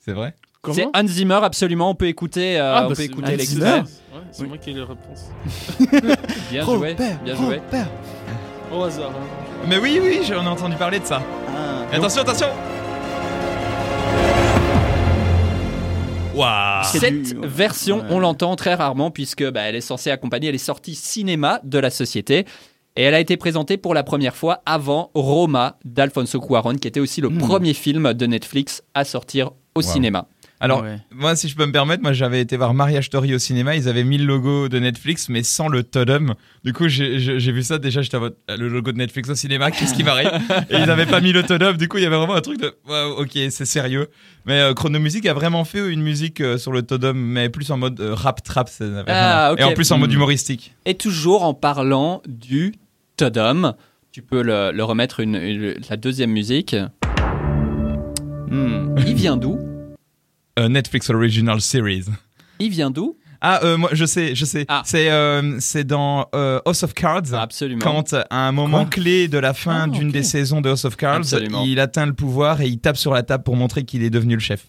C'est vrai? C'est Hans Zimmer, absolument. On peut écouter, euh, Ah, on bah, peut c'est- écouter l'extrait. Ouais, c'est moi qui ai les réponses. Bien joué, Robert, bien joué. Robert. Au hasard. hein. Mais oui, oui, j'en ai entendu parler de ça. Ah. Attention, attention Cette du- version, Ouais. on l'entend très rarement puisque bah, elle est censée accompagner les sorties cinéma de la société. Et elle a été présentée pour la première fois avant Roma d'Alfonso Cuarón, qui était aussi le Hmm. premier film de Netflix à sortir au Wow. cinéma. Alors, Ouais. moi, si je peux me permettre, moi j'avais été voir Mariage Story au cinéma, ils avaient mis le logo de Netflix, mais sans le totem. Du coup, j'ai vu ça, déjà, j'étais en mode, euh, le logo de Netflix au cinéma, qu'est-ce qui m'arrive Et ils n'avaient pas mis le totem, du coup, il y avait vraiment un truc de, ok, c'est sérieux. Mais euh, Chrono Music a vraiment fait une musique euh, sur le totem, mais plus en mode euh, rap trap, ça Ah, et en plus en mode Hmm. humoristique. Et toujours en parlant du Todom, tu peux le, le remettre une, une- la deuxième musique. Hmm. Il vient d'où? Euh, Netflix Original Series. Il vient d'où? Ah, euh, moi, je sais, je sais. Ah. C'est euh, c'est dans euh, House of Cards. Absolument. Quand à un moment Quoi? clé de la fin Ah, d'une des saisons de House of Cards, Absolument. il atteint le pouvoir et il tape sur la table pour montrer qu'il est devenu le chef.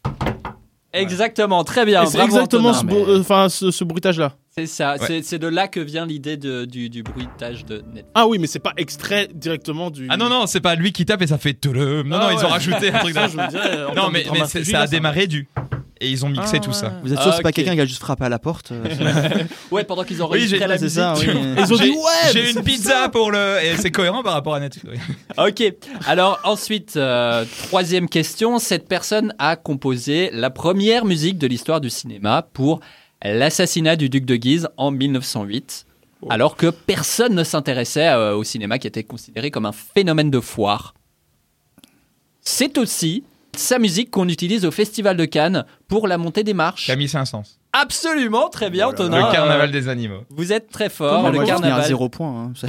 Exactement, très bien. C'est exactement Antonin. ce, mais- bruit- euh, enfin, ce, ce bruitage-là. C'est ça, Ouais. c'est- de là que vient l'idée du, du bruitage de Netflix. Ah oui, mais c'est pas extrait directement du. Ah non, non, c'est pas lui qui tape et ça fait tout le. Non, Ah non, ils ont rajouté un truc de. Non, mais, ça a démarré du. Et ils ont mixé Ah tout ça. Vous êtes sûr que c'est pas Ok. quelqu'un qui a juste frappé à la porte euh, Ouais, pendant qu'ils Oui, enregistraient j'ai- la c'est musique. ça, oui. Ils ont dit ouais. J'ai une pizza pour le. Et c'est cohérent par rapport à Netflix. oui. Ok, alors ensuite, euh, troisième question. Cette personne a composé la première musique de l'histoire du cinéma pour l'assassinat du duc de Guise en 1908, alors que personne ne s'intéressait euh, au cinéma qui était considéré comme un phénomène de foire. C'est aussi sa musique qu'on utilise au Festival de Cannes pour la montée des marches. Camille Saint-Saëns. Absolument, très bien, Oh là là. Antonin. Le carnaval Euh, des animaux. Vous êtes très fort, Moi, le finis à carnaval. zéro point. hein.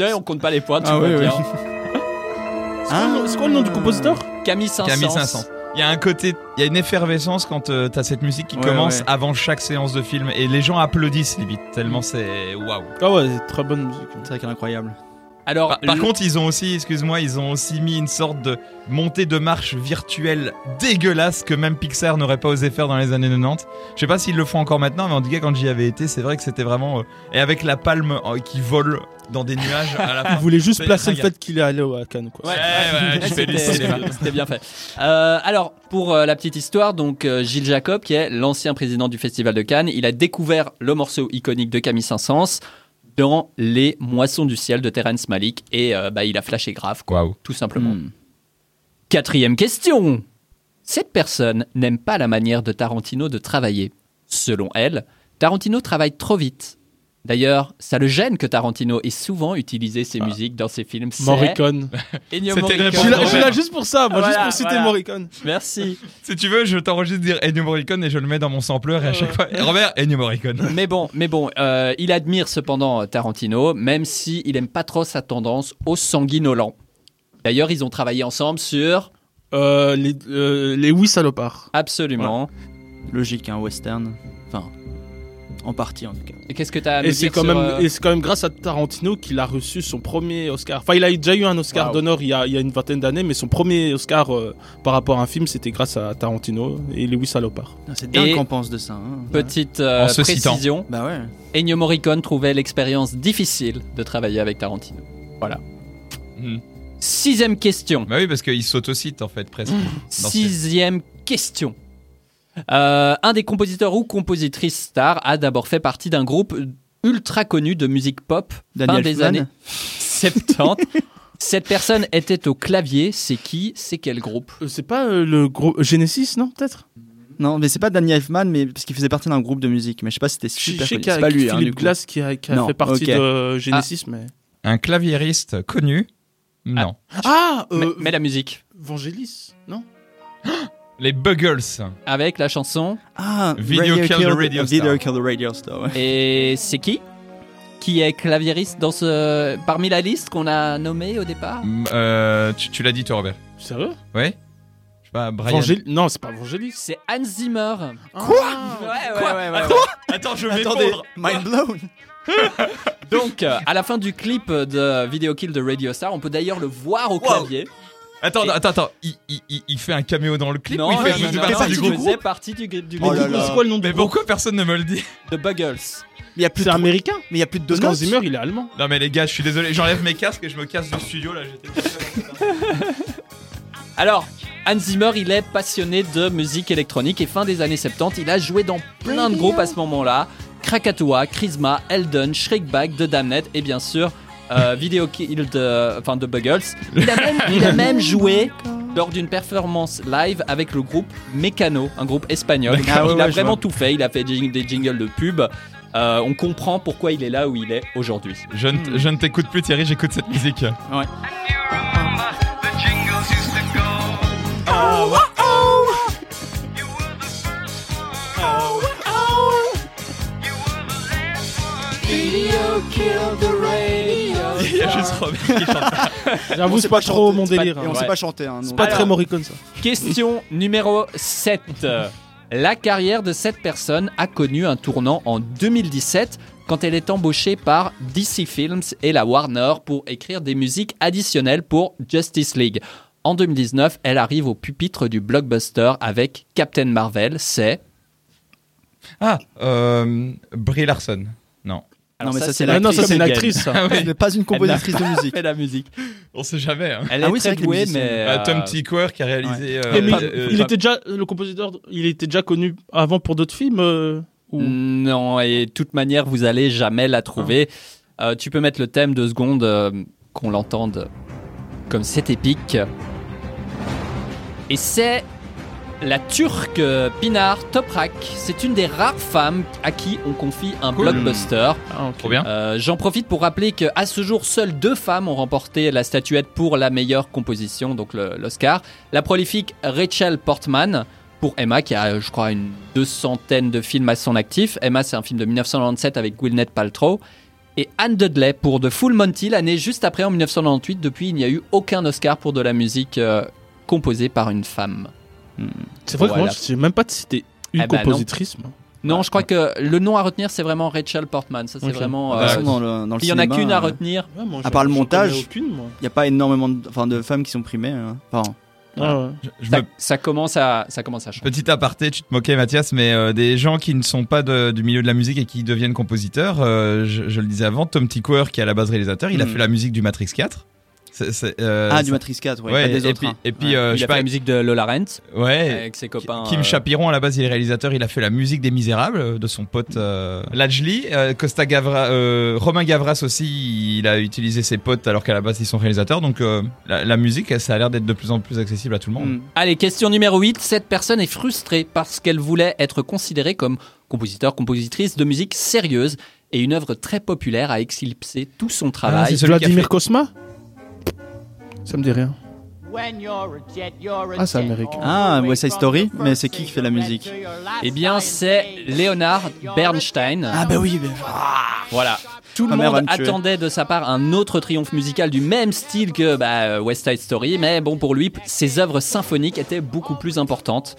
Ouais, on compte pas les points, tu Ah vois oui, oui. C'est quoi le nom du compositeur? Camille Saint-Saëns. Camille Saint-Saëns. Il y a un côté, il y a une effervescence quand euh, t'as cette musique qui Ouais, commence ouais. avant chaque séance de film et les gens applaudissent limite tellement c'est waouh. Ah ouais, c'est très bonne musique. C'est vrai qu'elle est incroyable. Alors, Par, par le- contre, ils ont aussi, excuse-moi, ils ont aussi mis une sorte de montée de marche virtuelle dégueulasse que même Pixar n'aurait pas osé faire dans les années 90. Je sais pas s'ils le font encore maintenant, mais en tout cas, quand j'y avais été, c'est vrai que c'était vraiment. euh, et avec la palme euh, qui vole dans des nuages à la fin. Vous voulez juste placer le fait qu'il est allé à Cannes, quoi. Ouais, Ouais, c'était- bien fait. Euh, alors, pour euh, la petite histoire, donc euh, Gilles Jacob, qui est l'ancien président du Festival de Cannes, il a découvert le morceau iconique de Camille Saint-Saëns dans les Moissons du ciel de Terrence Malick et euh, bah, il a flashé grave, quoi, tout simplement. Hmm. Quatrième question. Cette personne n'aime pas la manière de Tarantino de travailler. Selon elle, Tarantino travaille trop vite. D'ailleurs, ça le gêne que Tarantino ait souvent utilisé ses musiques dans ses films. Morricone. Ennio C'était Morricone. Je là juste pour ça, moi, juste pour citer voilà. Morricone. Merci. Si tu veux, je t'enregistre dire Ennio Morricone et je le mets dans mon sampleur et à chaque fois. Robert, Ennio Morricone. Mais bon, mais bon, euh, il admire cependant Tarantino, même si il aime pas trop sa tendance au sanguinolent. D'ailleurs, ils ont travaillé ensemble sur Euh, les, euh, les oui salopards. absolument. Logique, un western. Enfin, en partie en tout cas. Et qu'est-ce que tu as à nous Et c'est dire quand, sur, même, euh, et c'est quand même grâce à Tarantino qu'il a reçu son premier Oscar. Enfin, il a déjà eu un Oscar Wow. d'honneur il y, a, il y a une vingtaine d'années, mais son premier Oscar euh, par rapport à un film, c'était grâce à Tarantino et les oui salopards. Ah, C'est dingue qu'on pense de ça. hein. Petite euh, En se précision, Bah ouais. Ennio Morricone trouvait l'expérience difficile de travailler avec Tarantino. Voilà. Hmm. Sixième question. Bah oui, parce qu'il s'autocite en fait presque. Sixième question. Euh, un des compositeurs ou compositrices stars a d'abord fait partie d'un groupe ultra connu de musique pop Daniel fin des années 70. Cette personne était au clavier. C'est qui? C'est quel groupe? Euh, c'est pas euh, le gros Genesis, non Peut-être? Non, mais c'est pas Danny Elfman, mais parce qu'il faisait partie d'un groupe de musique. Mais je sais pas si c'était Je super connu. C'est pas lui, hein, du Philippe coup. Glass qui a, qui a Non, fait partie de Genesis, mais. Un claviériste connu? Non. Ah mais, euh, mais la musique. Vangelis, non? Les Buggles. Avec la chanson. Ah, Video Kill the Radio Video Star. Kill the Radio Star. ouais. Et c'est qui Qui est claviériste dans ce... parmi la liste qu'on a nommée au départ Mm, euh, tu tu l'as dit, toi, Robert Sérieux Ouais Je sais pas, Brian. Vangel- Non, c'est pas Vangelis. C'est Hans Zimmer. Quoi Ouais, ouais, ouais, ouais. Attends, je Attendez, mind blown. Donc, euh, à la fin du clip de Video Kill de Radio Star, on peut d'ailleurs le voir au clavier. Attends, Et- attends, attôt Il, il- il- il fait un caméo dans le clip ou il non, fait non, partie non, du il groupe faisait partie du, du Oh là groupe là. C'est quoi le nom du Mais groupe pourquoi personne ne me le dit de Buggles. Mais il y a plus C'est de américain mais il y a plus de Parce donuts. qu'en Zimmer, il est allemand. Non mais les gars, je suis désolé, j'enlève mes casques et je me casse du studio là. j'étais- Alors, Hans Zimmer, il est passionné de musique électronique et fin des années 70, il a joué dans plein de groupes à ce moment-là. Krakatoa, Chrisma, Eldon, Shriekback, The Damned et bien sûr euh, Video Kill de, enfin, de Buggles. Il a, même, il a même joué lors d'une performance live avec le groupe Mecano, un groupe espagnol. Ah ouais, il a ouais, vraiment vois. tout fait, il a fait jing- des jingles de pub. Euh, on comprend pourquoi il est là où il est aujourd'hui. Je ne, t- je ne t'écoute plus Thierry, j'écoute cette musique. Il y a juste Robert qui chante. J'avoue, c'est pas pas trop chanter, mon délire. Et on hein. sait Ouais. pas chanter. Hein, C'est pas Alors- très Morricone, ça. Question numéro 7. La carrière de cette personne a connu un tournant en 2017 quand elle est embauchée par DC Films et la Warner pour écrire des musiques additionnelles pour Justice League. En 2019, elle arrive au pupitre du blockbuster avec Captain Marvel. C'est. Ah, euh, Brie Larson. Non. Non, mais ça, c'est Ah l'actrice non, ça c'est une actrice, ça. Ah Ce n'est pas une compositrice de musique. fait la musique. On sait jamais. Hein. Elle Ah est oui, c'est très douée, mais. Ah, Tom euh, Tickwer qui a réalisé. euh, mais euh, il euh, était déjà, le compositeur, il était déjà connu avant pour d'autres films euh, ou- Non, et de toute manière, vous allez jamais la trouver. Euh, tu peux mettre le thème deux secondes, euh, qu'on l'entende comme c'est épique. Et c'est la turque Pinar Toprak. C'est une des rares femmes à qui on confie un Cool. blockbuster. Ah, ok. Trop bien. Euh, J'en profite pour rappeler qu'à ce jour, seules deux femmes ont remporté la statuette pour la meilleure composition, donc l'Oscar. La prolifique Rachel Portman pour Emma, qui a, je crois, une deux centaine de films à son actif. Emma, c'est un film de 1997 avec Gwyneth Paltrow. Et Anne Dudley pour The Full Monty, l'année juste après, en 1998. Depuis, il n'y a eu aucun Oscar pour de la musique euh, composée par une femme. C'est vrai que moi, je sais même pas si c'était une Eh ben non. compositrice. Non, je crois que le nom à retenir, c'est vraiment Rachel Portman. Ça, c'est vraiment. De euh, toute façon, dans le, dans le il y en a qu'une à euh, retenir. Ouais, moi, À part le montage. Il n'y a pas énormément de, enfin, de femmes qui sont primées. hein. Enfin, Ah, ouais. Je- je Ça, me- ça commence à, ça commence à changer. Petit aparté, tu te moquais Mathias, mais euh, des gens qui ne sont pas de- du milieu de la musique et qui deviennent compositeurs, euh, je, je le disais avant, Tom Tickwer qui est à la base réalisateur, il a Mm. fait la musique du Matrix 4. C'est- c'est, euh, Ah, c'est- du Matrix 4, ouais, Ouais, pas des et autres. puis, hein. et puis Ouais. euh, je il sais a pas, fait la musique de Lola Rent ouais, avec ses copains. Kim euh, Chapiron, à la base, il est réalisateur. Il a fait la musique des Misérables de son pote euh, Lajli. Euh, Costa Gavra, euh, Romain Gavras aussi, il a utilisé ses potes alors qu'à la base, ils sont réalisateurs. Donc, euh, la, la musique, ça a l'air d'être de plus en plus accessible à tout le monde. Mm. Allez, question numéro 8. Cette personne est frustrée parce qu'elle voulait être considérée comme compositeur, compositrice de musique sérieuse et une œuvre très populaire a éclipsé tout son Ah, travail. c'est celui qui a Vladimir fait- Cosma Ça me dit rien. Ah, c'est américain. Ah, West Side Story, mais c'est qui qui fait la musique Eh bien, c'est Leonard Bernstein. Ah, bah oui, bah- Voilà. Tout le monde attendait de sa part un autre triomphe musical du même style que bah, West Side Story, mais bon, pour lui, ses œuvres symphoniques étaient beaucoup plus importantes.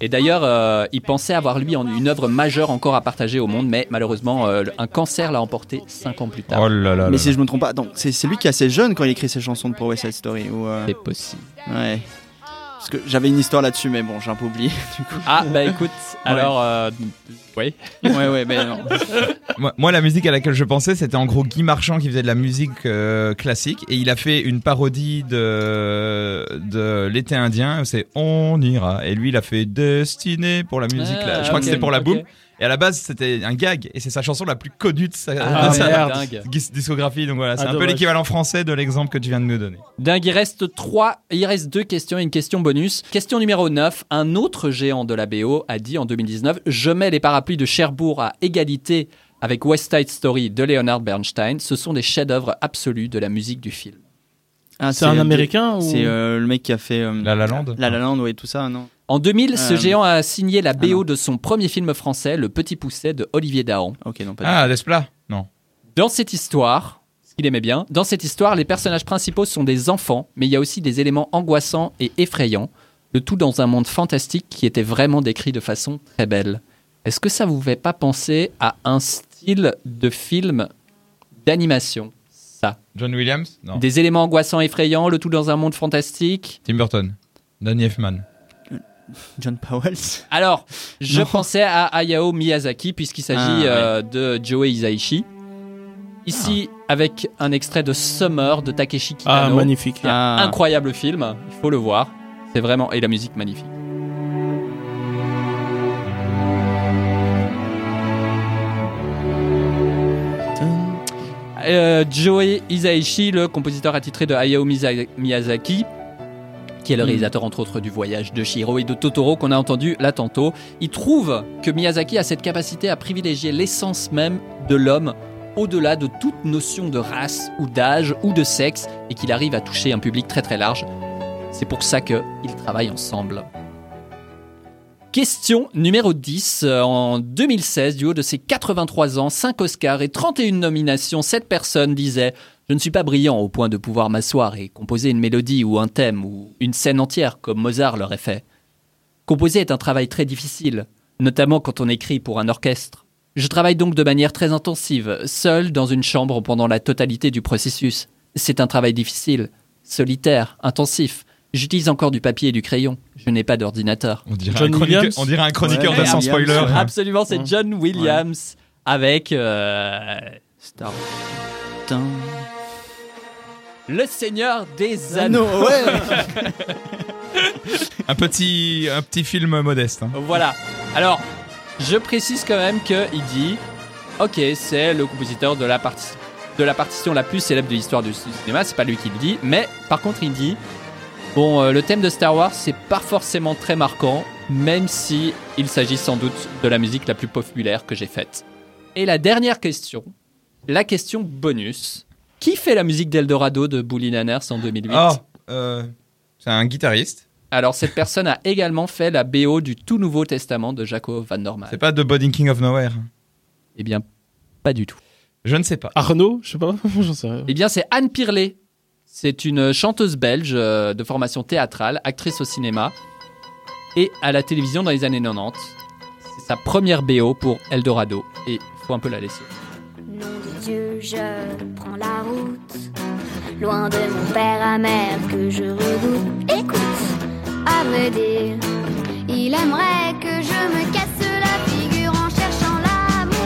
Et d'ailleurs, euh, il pensait avoir lui une œuvre majeure encore à partager au monde, mais malheureusement, euh, un cancer l'a emporté cinq ans plus tard. Oh là là. là Mais là. si je me trompe pas, donc c'est lui qui est assez jeune quand il écrit ses chansons pour West Side Story. Ou euh, C'est possible. Ouais. Parce que j'avais une histoire là-dessus, mais bon, j'ai un peu oublié. Du coup. Ah, bah écoute, alors, euh, oui. Ouais, ouais, mais non. Moi, moi, la musique à laquelle je pensais, c'était en gros Guy Marchand qui faisait de la musique euh, classique et il a fait une parodie de, de l'été indien. C'est On ira. Et lui, il a fait Destiné pour la musique. là. Je crois que c'était pour la Ah, ok. Et à la base, c'était un gag et c'est sa chanson la plus connue de sa, Ah, de sa discographie. Donc voilà, c'est Ah, un peu l'équivalent français de l'exemple que tu viens de nous donner. Dingue, il reste trois, il reste deux questions et une question bonus. Question numéro 9, un autre géant de la BO a dit en 2019 Je mets les parapluies de Cherbourg à égalité avec West Side Story de Leonard Bernstein. Ce sont des chefs-d'œuvre absolus de la musique du film. Ah, C'est un américain ou C'est euh, le mec qui a fait euh, La La Land. La La Land, ouais, tout ça, non? En 2000, ce Euh, géant a signé la ah. BO de son premier film français, Le Petit Pousset de Olivier Dahan. Ok, non, pas Ah, Desplat Non. Dans cette histoire, ce qu'il aimait bien, dans cette histoire, les personnages principaux sont des enfants, mais il y a aussi des éléments angoissants et effrayants, le tout dans un monde fantastique qui était vraiment décrit de façon très belle. Est-ce que ça vous fait pas penser à un style de film d'animation Ça? John Williams? Non. Des éléments angoissants, effrayants, le tout dans un monde fantastique? Tim Burton. Danny Elfman. John Powell. Alors, je Non. pensais à Hayao Miyazaki puisqu'il s'agit Ah, ouais. euh, de Joe Hisaishi. Ici, avec un extrait de Summer de Takeshi Ah, Kitano. magnifique. Ah. Incroyable film, il faut le voir. C'est vraiment et la musique magnifique. Euh, Joe Hisaishi, le compositeur attitré de Hayao Miyazaki, qui est le Mm. réalisateur entre autres du Voyage de Shiro et de Totoro qu'on a entendu là tantôt, il trouve que Miyazaki a cette capacité à privilégier l'essence même de l'homme au-delà de toute notion de race ou d'âge ou de sexe et qu'il arrive à toucher un public très très large. C'est pour ça qu'ils travaillent ensemble. Question numéro 10. Euh, En 2016, du haut de ses 83 ans, 5 Oscars et 31 nominations, cette personne disait Je ne suis pas brillant au point de pouvoir m'asseoir et composer une mélodie ou un thème ou une scène entière comme Mozart l'aurait fait. Composer est un travail très difficile, notamment quand on écrit pour un orchestre. Je travaille donc de manière très intensive, seul dans une chambre pendant la totalité du processus. C'est un travail difficile, solitaire, intensif. J'utilise encore du papier et du crayon. Je n'ai pas d'ordinateur. On dirait, John un chroniqueur, Williams on dirait un chroniqueur Ouais, spoiler. Absolument, c'est Ouais. John Williams avec euh, Star. Le Seigneur des Anneaux. Anneau, ouais. Un petit, un petit film modeste. hein. Voilà. Alors, je précise quand même qu'il dit Ok, c'est le compositeur de la, de la partition la plus célèbre de l'histoire du cinéma, c'est pas lui qui le dit, mais par contre, il dit Bon, euh, le thème de Star Wars, c'est pas forcément très marquant, même si il s'agit sans doute de la musique la plus populaire que j'ai faite. Et la dernière question, la question bonus Qui fait la musique d'Eldorado de Bully Nanners en 2008 Oh, euh, c'est un guitariste. Alors, cette personne a également fait la BO du tout nouveau testament de Jaco Van Norman. C'est pas The Body King of Nowhere. Eh bien, pas du tout. Je ne sais pas. Arnaud, je sais pas, j'en sais rien. Eh bien, c'est Anne Pirlet. C'est une chanteuse belge euh, de formation théâtrale, actrice au cinéma et à la télévision dans les années 90. C'est sa première BO pour Eldorado et il faut un peu la laisser je prends la route, loin de mon père amer que je redoute. Écoute, à me dire, il aimerait que je me casse la figure en cherchant l'amour.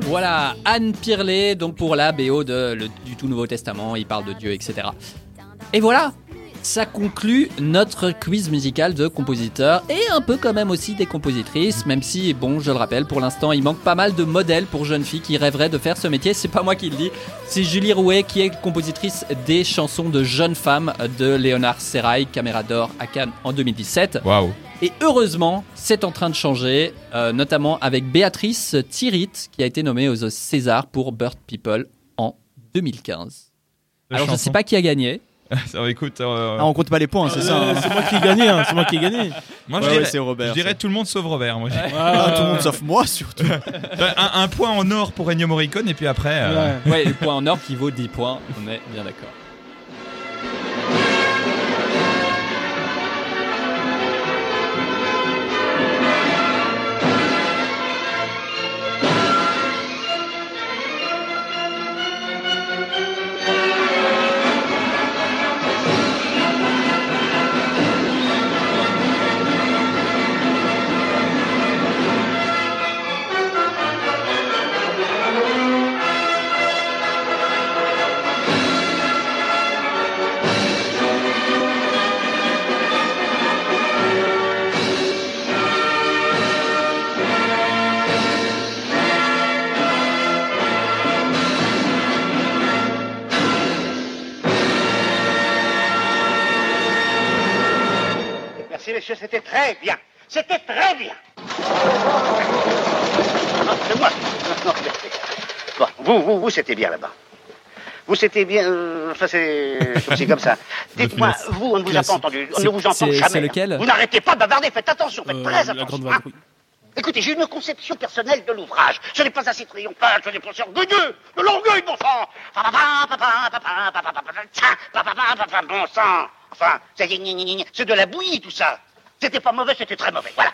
Voilà Anne Pirlet, donc pour la BO du Tout Nouveau Testament, il parle de Dieu, etc. Et voilà, ça conclut notre quiz musical de compositeurs et un peu quand même aussi des compositrices, même si, bon, je le rappelle, pour l'instant, il manque pas mal de modèles pour jeunes filles qui rêveraient de faire ce métier. C'est pas moi qui le dis, c'est Julie Rouet qui est compositrice des chansons de jeunes femmes de Léonard Serrail, Caméra d'Or à Cannes en 2017. Waouh. Et heureusement, c'est en train de changer, euh, notamment avec Béatrice Thiriet, qui a été nommée aux César pour Bird People en 2015. Alors, je ne sais pas qui a gagné. Ça, écoute, euh, Ah, on compte pas les points, c'est ça. Hein. c'est moi qui ai gagné, hein, c'est moi qui ai gagné. moi Ouais, je dirais, c'est Robert. je dirais tout le monde sauf Robert. Moi, Ah, tout le monde sauf moi, surtout. un, un point en or pour Ennio Morricone et puis après. euh, Ouais. Ouais, le point en or qui vaut 10 points, on est bien d'accord. Très bien. C'était très bien. Non, c'est moi. Non, merci. Bon, vous, vous, vous, c'était bien là-bas. Vous, c'était bien. euh, Enfin, c'est c'est comme ça. Dites-moi, vous, on ne vous a pas entendu. On C'est- ne vous entend jamais. c'est lequel Vous n'arrêtez pas de bavarder. Faites attention. Faites Euh, très la attention. hein. vadrouille. Écoutez, j'ai une conception personnelle de l'ouvrage. Ce n'est pas assez triomphal, ce n'est pas orgueilleux. De l'orgueil, bon sang. Papa, papa, papa, papa, papa, tiens, papa, papa, papa, bon sang. Enfin, c'est de la bouillie, tout ça. C'était pas mauvais, c'était très mauvais. Voilà.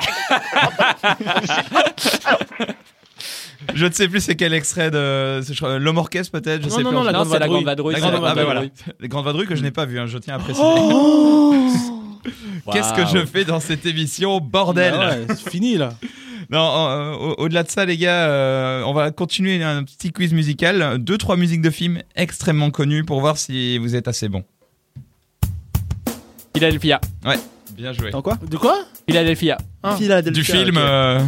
Alors, Je ne sais plus c'est quel extrait de. crois, L'homme orchestre peut-être, je Non, sais non, plus. non, la non, grande c'est la vadrouille. grande vadrouille. La grande- la ah, bah, voilà. Les grandes vadrouilles que je n'ai pas vues, hein, je tiens à préciser. vadrouille. Qu'est-ce que je fais dans cette émission Bordel Ah ouais, c'est fini là. Non, euh, au- au-delà de ça, les gars, euh, on va continuer un petit quiz musical. Deux, trois musiques de films extrêmement connues pour voir si vous êtes assez bon. Philadelphia. Bien joué. Dans quoi De quoi Philadelphia. Ah. Philadelphia. Du film ok. euh,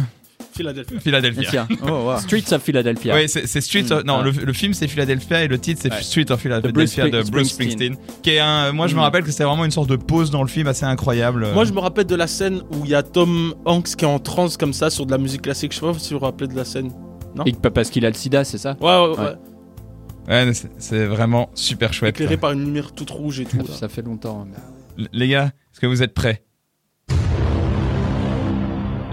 Philadelphie. Philadelphia. Oh, wow. Streets of Philadelphia. Oui, c'est c'est Street. of- non, Ah. le, le film c'est Philadelphia et le titre c'est Ouais. Street of Philadelphia Bruce de Spring- Bruce Springsteen. Springsteen. Qui est un, moi je me Mm. rappelle que c'était vraiment une sorte de pause dans le film assez incroyable. Moi, je me rappelle de la scène où il y a Tom Hanks qui est en transe comme ça sur de la musique classique. Je sais pas si vous vous rappelez de la scène. Et que- parce qu'il a le sida, c'est ça Ouais, ouais, ouais. Ouais. Ouais, mais c'est- c'est vraiment super chouette. Éclairé par une lumière toute rouge et tout. là. Ça fait longtemps. mais- L- Les gars, est-ce que vous êtes prêts?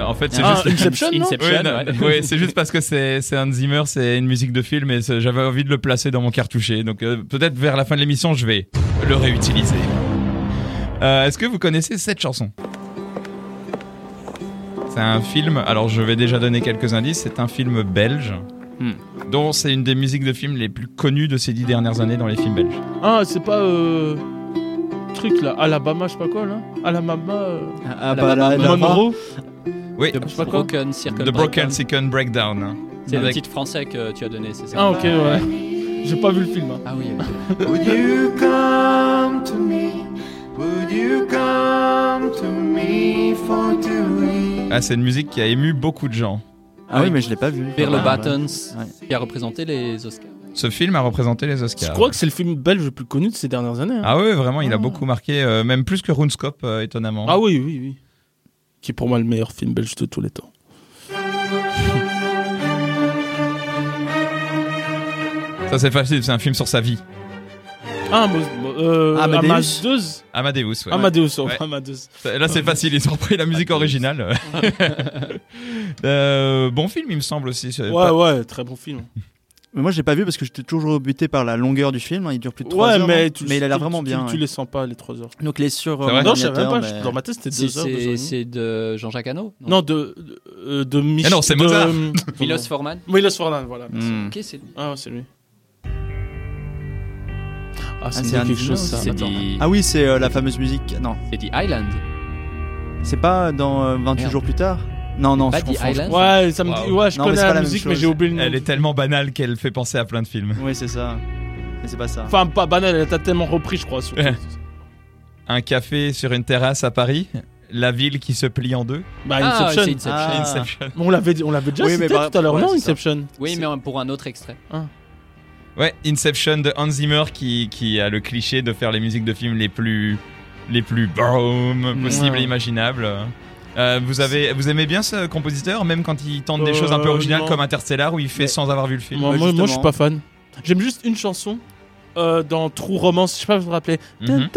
En fait, c'est Ah, juste. Inception, non? Inception, Ouais, non, ouais. ouais, c'est juste parce que c'est c'est Hans Zimmer, c'est une musique de film et j'avais envie de le placer dans mon cartouché. Donc euh, peut-être vers la fin de l'émission, je vais le réutiliser. Euh, Est-ce que vous connaissez cette chanson? C'est un film. Alors je vais déjà donner quelques indices. C'est un film belge. Hmm. Dont c'est une des musiques de films les plus connues de ces dix dernières années dans les films belges. Ah, c'est pas. Euh... Truc là, Alabama, je sais pas quoi là. Alabama. Euh... Ah, bah, là, Monroe. Oui, The pas. Broken Circle The Broken Breakdown. Second Breakdown. hein. C'est le Avec- titre français que tu as donné, c'est ça Ah, ok, ouais. J'ai pas vu le film. hein. Ah oui. Would you come to me? Would you come to me for to eat? Ah, c'est une musique qui a ému beaucoup de gens. Ah oui, mais je l'ai pas vu. Pierre Le Ah, Battons, Ouais. qui a représenté les Oscars. Ce film a représenté les Je Oscars. crois que c'est le film belge le plus connu de ces dernières années. hein. Ah oui, vraiment, il a Ah. beaucoup marqué, euh, même plus que RuneScope, euh, étonnamment. Ah oui, oui, oui. Qui est pour moi le meilleur film belge de tous les temps. Ça c'est facile, c'est un film sur sa vie. Ah, euh, Amadeus. Amadeus. Amadeus, ouais. Amadeus, oh, Ouais. Amadeus. Là c'est facile, ils ont repris la musique originale. Euh, bon film, il me semble aussi. Ouais, pas- ouais, très bon film. Mais moi, je l'ai pas vu parce que j'étais toujours rebuté par la longueur du film. hein, Il dure plus de 3 Ouais, heures. mais, non tu, mais il a l'air tu- vraiment tu- bien. Tu, ouais. les sens pas, les 3 heures. Donc les sur. C'est vrai Non, je savais pas. mais- Dans ma tête, c'était C'est- 2 heures, 2 heures. et C'est de Jean-Jacques Hano Non, de. De, euh, de Mich- Ah non, c'est de- Mozart. Milos Forman Milos Forman, voilà. Hmm. Ok, c'est Ah, ouais, c'est lui. Ah, c'est c'est quelque chose, ça. Ah oui, c'est euh, la fameuse musique. Non, c'est dit Island. c'est pas dans euh, 28 Merde. jours plus tard? Non, non, Pas je Island. Ouais, ça me dit, ouais, je Non, mais connais c'est pas la, musique, mais j'ai oublié le nom. Elle est tellement banale qu'elle fait penser à plein de films. Oui, c'est ça. Mais c'est pas ça. Enfin, pas banal, elle t'a tellement repris, je crois. Un café sur une terrasse à Paris, la ville qui se plie en deux. Bah, Ah, Inception. c'est Inception. Ah. Inception. On l'avait, on l'avait déjà Oui, cité mais par- tout à l'heure, ouais, non, ça. Inception? Oui, mais pour un autre extrait. Ouais, Inception de Hans Zimmer qui, qui a le cliché de faire les musiques de films les plus les plus boom possibles Ouais. et imaginables. Euh, vous avez vous aimez bien ce compositeur même quand il tente des Euh, choses un peu originales non. comme Interstellar où il fait Mais- sans avoir vu le film. Moi, moi, moi, je suis pas fan. J'aime juste une chanson euh, dans True Romance, je sais pas si vous vous rappelez. Mhm.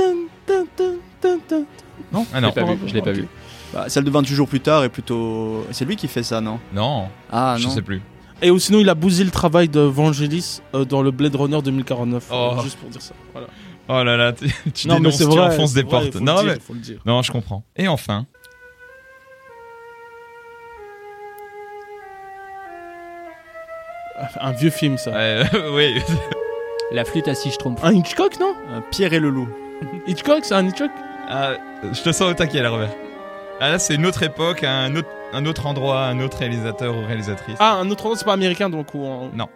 Non Ah non. Je l'ai pas vu. Je l'ai pas vu. Bah, celle de 28 jours plus tard est plutôt. C'est lui qui fait ça, non? Non, Ah je non. sais plus. Et ou sinon, il a bousillé le travail de Vangelis euh, dans le Blade Runner 2049. Oh. euh, juste pour dire ça. Voilà. Oh là là, tu, tu non, dénonces, c'est tu vrai. enfonces des vrai, portes. Non, dire, mais non, je comprends. Et enfin, Un vieux film, ça. euh, oui, La flûte à six schtroumpfs. Un Hitchcock, non? Pierre et le loup. Hitchcock, c'est un Hitchcock? Ah, je te sens au taquet là, Robert. Ah là, c'est une autre époque, un autre, un autre endroit, un autre réalisateur ou réalisatrice. Ah, un autre endroit, c'est pas américain, donc. Ou en- Non.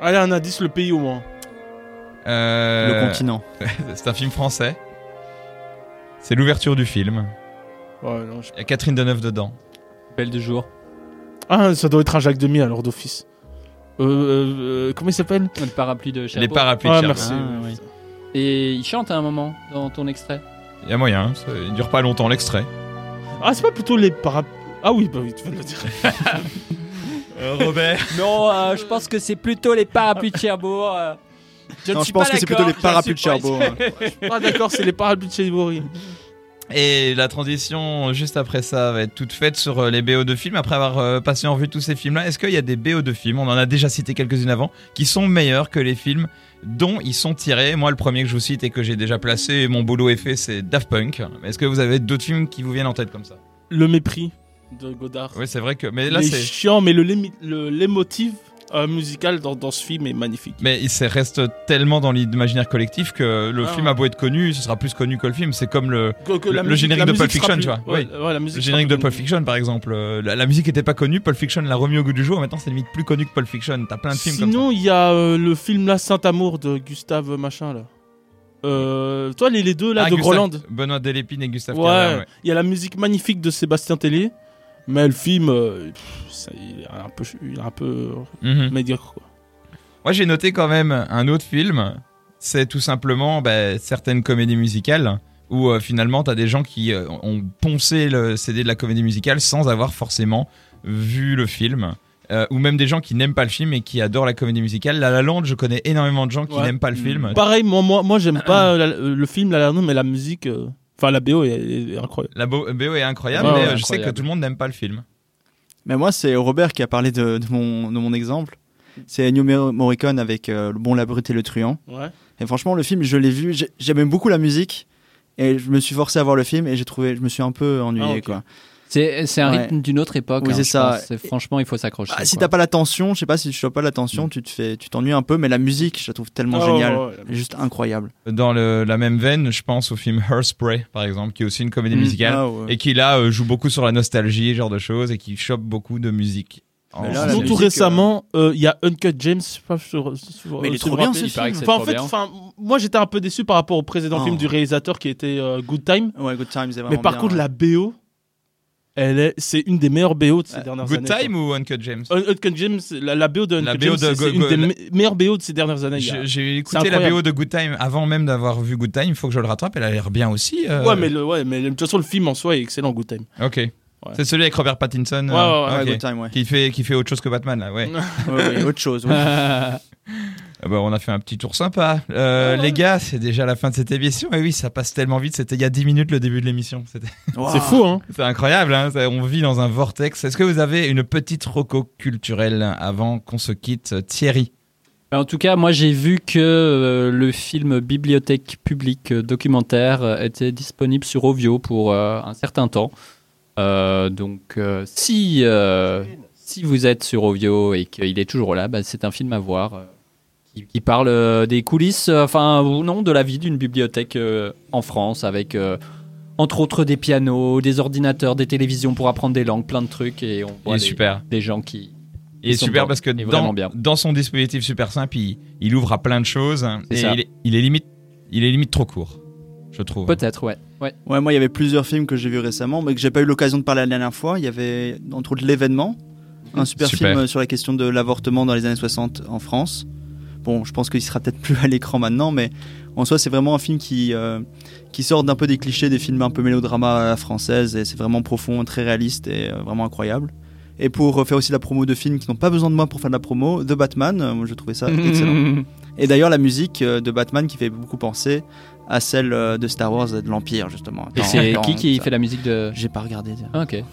Allez, un indice, le pays au moins. Euh, Le continent. C'est un film français. C'est l'ouverture du film. Ouais, non, je- Il y a Catherine Deneuve dedans. Belle du jour. Ah, ça doit être un Jacques Demy alors d'office. Euh, euh, euh, comment il s'appelle? Le parapluie de Les Cherbourg. parapluies de Ah, Cherbourg. merci. Ah, oui. Et il chante à un moment dans ton extrait? Il y a moyen, hein, ça- il dure pas longtemps l'extrait. Ah, c'est pas plutôt les para... Ah oui, bah oui, tu viens de le dire. Robert Non, euh, je pense que c'est plutôt les parapluies de Cherbourg. euh. Je ne Non, suis je pense pas que c'est d'accord, plutôt les je parapluies de suis pas- Cherbourg. hein. Ah d'accord, c'est les parapluies de Cherbourg. Et la transition juste après ça va être toute faite sur euh, les BO de films. Après avoir euh, passé en vue tous ces films-là, est-ce qu'il y a des BO de films, on en a déjà cité quelques-unes avant, qui sont meilleurs que les films dont ils sont tirés Moi, le premier que je vous cite et que j'ai déjà placé, mon boulot est fait, c'est Daft Punk. Est-ce que vous avez d'autres films qui vous viennent en tête comme ça? Le mépris de Godard. Oui, c'est vrai que. Mais là, c'est. chiant, mais le le- l'émotive euh, musical dans, dans ce film est magnifique. Mais il reste tellement dans l'imaginaire collectif que le Ah. film a beau être connu, ce sera plus connu que le film. C'est comme le, Que- que le- la générique la de Pulp Fiction, tu vois. ouais, la le générique de Pulp. Fiction, par exemple. Euh, La, la musique était pas connue, Pulp Fiction l'a remis au goût du jour. Maintenant, c'est limite plus connu que Pulp Fiction. T'as plein de films comme ça. Sinon, il y a euh, le film là, Saint-Amour de Gustave machin là. Euh, toi, les, les deux là Ah, de Groland. Benoît Delépine et Gustave ouais. il y a la musique magnifique de Sébastien Tellier, mais le film, euh, pff, ça, il est un peu, il est un peu Mhm. médiocre. Quoi. Moi, j'ai noté quand même un autre film. C'est tout simplement bah, certaines comédies musicales où euh, finalement, t'as des gens qui euh, ont poncé le CD de la comédie musicale sans avoir forcément vu le film. Euh, ou même des gens qui n'aiment pas le film et qui adorent la comédie musicale. La La Land, je connais énormément de gens qui Ouais. n'aiment pas le film. Pareil, moi, moi, moi j'aime pas la- le film La La Land, mais la musique, euh, enfin la BO est, est incroyable. La bo- est incroyable, Ouais, mais ouais, euh, je sais que tout le monde n'aime pas le film. Mais moi, c'est Robert qui a parlé de, de mon, de mon exemple. C'est Ennio Mor- Morricone avec euh, Le Bon, la Brute et le Truand. Ouais. Et franchement, le film, je l'ai vu. j'ai- J'aime beaucoup la musique. Et je me suis forcé à voir le film et j'ai trouvé, je me suis un peu ennuyé. Ah, quoi. C'est c'est un Ouais. rythme d'une autre époque. Oui, hein, c'est ça. Franchement, il faut s'accrocher. Ah, si t'as pas l'attention, je sais pas si tu chopes pas l'attention, tu te fais, tu t'ennuies un peu. Mais la musique, je la trouve tellement Ah, géniale, ouais, ouais. juste incroyable. Dans le- la même veine, je pense au film Hairspray, par exemple, qui est aussi une comédie Mm. musicale. Ah, ouais. Et qui là euh, joue beaucoup sur la nostalgie, ce genre de choses, et qui chope beaucoup de musique. En- là, tout euh, récemment, euh, il y a Uncut James. je sais pas sur- sur- Mais il est trop bien, ce c'est Enfin, en trop fait, bien. enfin, moi j'étais un peu déçu par rapport au précédent Oh. film du réalisateur qui était euh, Good Time. Ouais, Good Times, c'est vraiment Mais par bien, contre, ouais. la BO, elle est, c'est une des meilleures BO de ces Ouais. dernières Good années. Time ou Uncut James? Quoi. Un- Uncut James, la, la BO de Uncut La BO James, de c'est- Go- une Go- des la- meilleures BO de ces dernières années. J'ai écouté la. BO de Good Time avant même d'avoir vu Good Time. Il faut que je le rattrape. Elle a l'air bien aussi. euh. Ouais, mais, le, ouais, mais de toute façon, le film en soi est excellent, Good Time. Ok. C'est celui avec Robert Pattinson. Ouais, ouais, ouais, ok. Ouais, Good Time, ouais. Qui fait qui fait autre chose que Batman là. Ouais. Ouais, ouais, autre chose. Ah bah, on a fait un petit tour sympa. Euh, Les gars, c'est déjà la fin de cette émission. Et oui, ça passe tellement vite. C'était il y a 10 minutes le début de l'émission. C'était. C'est fou, hein c'est incroyable. Hein on vit dans un vortex. Est-ce que vous avez une petite roco culturelle avant qu'on se quitte, Thierry? Ben, En tout cas, moi j'ai vu que euh, le film Bibliothèque publique euh, documentaire euh, était disponible sur Ovio pour euh, un certain temps. Euh, donc euh, si, euh, si vous êtes sur Ovio et qu'il est toujours là, ben, c'est un film à voir euh, qui, qui parle euh, des coulisses, euh, enfin ou non, de la vie d'une bibliothèque euh, en France avec euh, entre autres des pianos, des ordinateurs, des télévisions pour apprendre des langues, plein de trucs et on Il voit est des, super. des gens qui Il est super parce que dans, bien. dans son dispositif super simple, il, il ouvre à plein de choses. C'est Et il est, il est limite, il est limite trop court, je trouve. peut-être ouais. ouais. Ouais, moi, il y avait plusieurs films que j'ai vus récemment, mais que j'ai pas eu l'occasion de parler la dernière fois. Il y avait, entre autres, L'événement, un super, Super. film sur la question de l'avortement dans les années 60 en France. Bon, je pense qu'il sera peut-être plus à l'écran maintenant, mais en soi, c'est vraiment un film qui, euh, qui sort d'un peu des clichés des films un peu mélodrama à la française, et c'est vraiment profond, très réaliste et euh, vraiment incroyable. Et pour faire aussi la promo de films qui n'ont pas besoin de moi pour faire de la promo, The Batman, euh, moi je trouvais ça excellent. Et d'ailleurs, la musique de Batman qui fait beaucoup penser à celle de Star Wars et de l'Empire, justement. Et c'est qui qui fait la musique de J'ai pas regardé. Ah, Ok.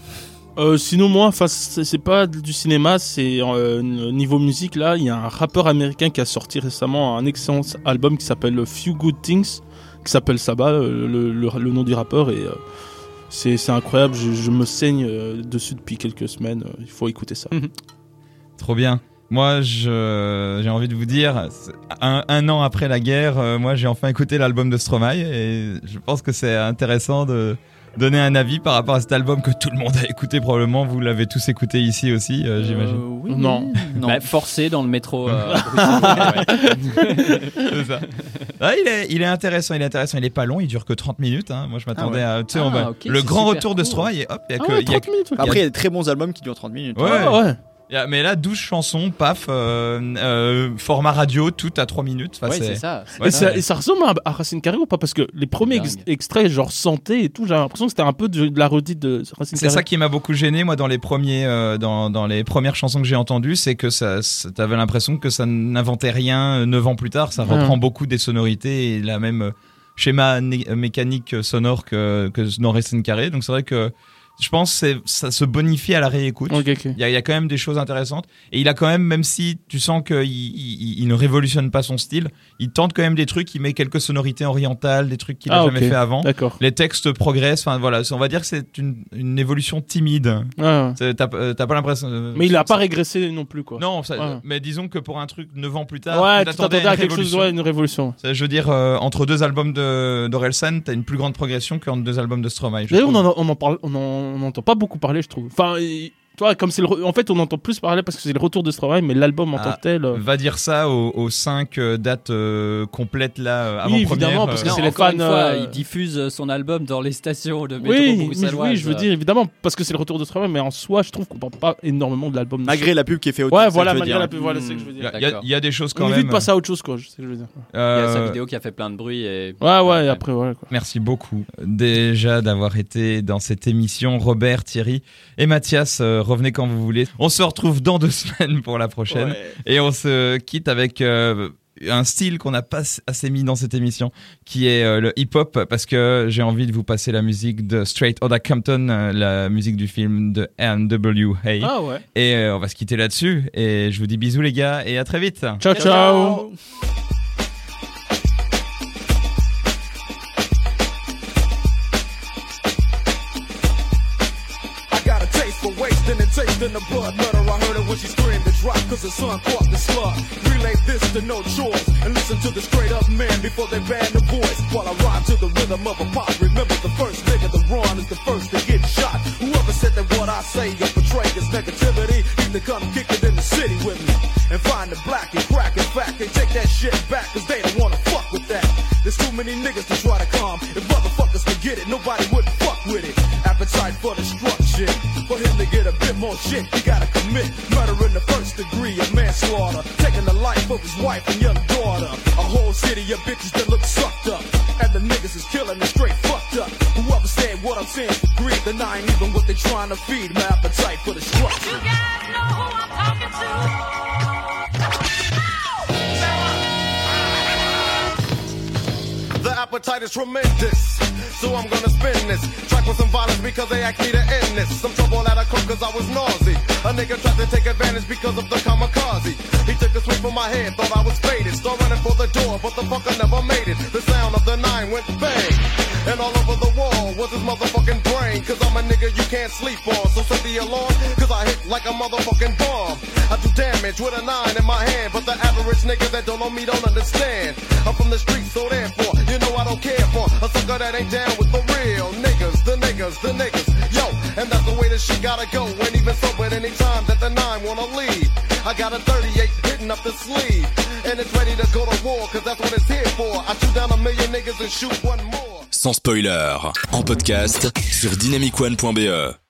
Euh, sinon moi, c'est pas du cinéma, c'est euh, niveau musique là. Il y a un rappeur américain qui a sorti récemment un excellent album qui s'appelle Few Good Things, qui s'appelle Saba, euh, le, nom du rappeur et euh, c'est incroyable. Je, me saigne dessus depuis quelques semaines. Il faut écouter ça. Trop bien. Moi, j'ai envie de vous dire, un, un an après la guerre, moi, j'ai enfin écouté l'album de Stromae et je pense que c'est intéressant de donner un avis par rapport à cet album que tout le monde a écouté probablement. Vous l'avez tous écouté ici aussi, euh, j'imagine. Euh, oui, Non. Bah, forcé dans le métro. euh, bruxellois, ouais. C'est ça. Ah, il, est, il est intéressant, il est intéressant. Il est pas long, il dure que 30 minutes. hein. Moi, je m'attendais à. Tu sais, Ah, on va- ok, le grand retour de. Stromae, et hop, il y a Ah que. ouais, il y a 30 minutes. Après, il y a des très bons albums qui durent 30 minutes. Ouais. Ah ouais. Mais là, 12 chansons, paf, euh, euh, format radio, tout à 3 minutes. Enfin, Ouais, c'est- c'est ça. Ouais, et, ça, ouais. et ça ressemble à, à Racine Carré ou pas? Parce que les premiers ex- extraits, genre santé et tout, j'avais l'impression que c'était un peu de, de la redite de Racine C'est Carré. ça qui m'a beaucoup gêné moi dans les premiers euh, dans, dans les premières chansons que j'ai entendues, c'est que ça, ça- t'avais l'impression que ça n'inventait rien euh, neuf ans plus tard. Ça Ouais. reprend beaucoup des sonorités et la même euh, schéma euh, mécanique euh, sonore que que dans Racine Carré. Donc c'est vrai que je pense que ça se bonifie à la réécoute. Il y, a, il y a quand même des choses intéressantes. Et il a quand même, même si tu sens qu'il il, il- il ne révolutionne pas son style, il tente quand même des trucs, il met quelques sonorités orientales, des trucs qu'il n'a Ah, jamais fait avant. Les textes progressent, enfin voilà, on va dire que c'est une, une évolution timide. Ouais. T'as euh, t'as pas l'impression. euh, Mais il a ça- pas régressé non plus, quoi. Non, ça- mais disons que pour un truc 9 ans plus tard, Ouais, tu t'attendais à quelque chose, ouais, une révolution. Ça, Je veux dire, euh, entre deux albums de d'Orelsan, t'as une plus grande progression qu'entre deux albums de Stromae. je D'ailleurs, on en, on en parle, on en, on entend pas beaucoup parler, je trouve. Enfin, tu vois, comme c'est le, re- en fait, on entend plus parler parce que c'est le retour de Stromae, mais l'album en Ah, tant que tel. euh, Va dire ça aux, aux cinq euh, dates euh, complètes là, euh, avant Oui, évidemment, parce que c'est les fans, une fois, euh, il diffuse son album dans les stations de métro Oui, oui, je veux dire évidemment parce que c'est le retour de Stromae, mais en soi, je trouve qu'on parle pas énormément de l'album. Malgré la pub qui est faite. Ouais, c'est voilà, je malgré dire. la pub, voilà, c'est ce que je veux Il y, dire. a- il y a- y des choses On quand évite même. de passer à autre chose, quoi. C'est ce que je veux dire. Il y a sa vidéo qui a fait plein de bruit et. Ouais, ouais, Ouais. et après, voilà. Quoi. Merci beaucoup déjà d'avoir été dans cette émission. Robert, Thierry et Mathias, euh, revenez quand vous voulez. On se retrouve dans deux semaines pour la prochaine. Ouais. Et on se quitte avec euh, un style qu'on n'a pas assez mis dans cette émission, qui est euh, le hip-hop, parce que j'ai envie de vous passer la musique de Straight Outta Compton, euh, la musique du film de N.W.A. Ah ouais. Et euh, on va se quitter là-dessus. Et je vous dis bisous les gars, et à très vite. Ciao, ciao. Wasting and the blood. Murder, I heard her when she screamed to drop, cause her son caught the slug. Relay this to no choice, and listen to the straight up man before they ban the voice. While I rhyme to the rhythm of a pop, remember the first nigga to run is the first to get shot. Whoever said that what I say or portray is negativity, need to come kick it in the city with me. And find the black and crack. and fact, they take that shit back, cause they don't wanna fuck with that. There's too many niggas to try to calm. If motherfuckers could get it, nobody would fuck with it. Appetite for destruction. For him to get a bit more shit, he gotta commit murder in the first degree of manslaughter. Taking the life of his wife and young daughter. A whole city of bitches that look sucked up. And the niggas is killing and straight fucked up. Whoever said what I'm saying for greed, then I ain't even what they trying to feed. My appetite for destruction. The appetite is tremendous. So I'm gonna spin this track with some violence because they asked me to end this. Some trouble at a cook cause I was nauseous. A nigga tried to take advantage because of the kamikaze. He took a sweep from my head, thought I was faded. Start running for the door, but the fucker never made it. The sound of the nine went bang. And all over the wall was his motherfucking Cause I'm a nigga you can't sleep on. So set the alarm, cause I hit like a motherfucking bomb. I do damage with a nine in my hand, but the average nigga that don't know me don't understand. I'm from the streets, so therefore, you know I don't care for a sucker that ain't down with the real niggas, the niggas, the niggas. Yo, and that's the way that she gotta go. And even so, at any time that the nine wanna leave, I got a 38 hitting up the sleeve, and it's ready to go to war, cause that's what it's here for. I shoot down a million niggas and shoot one more. Sans spoiler, en podcast sur dynamicone.be.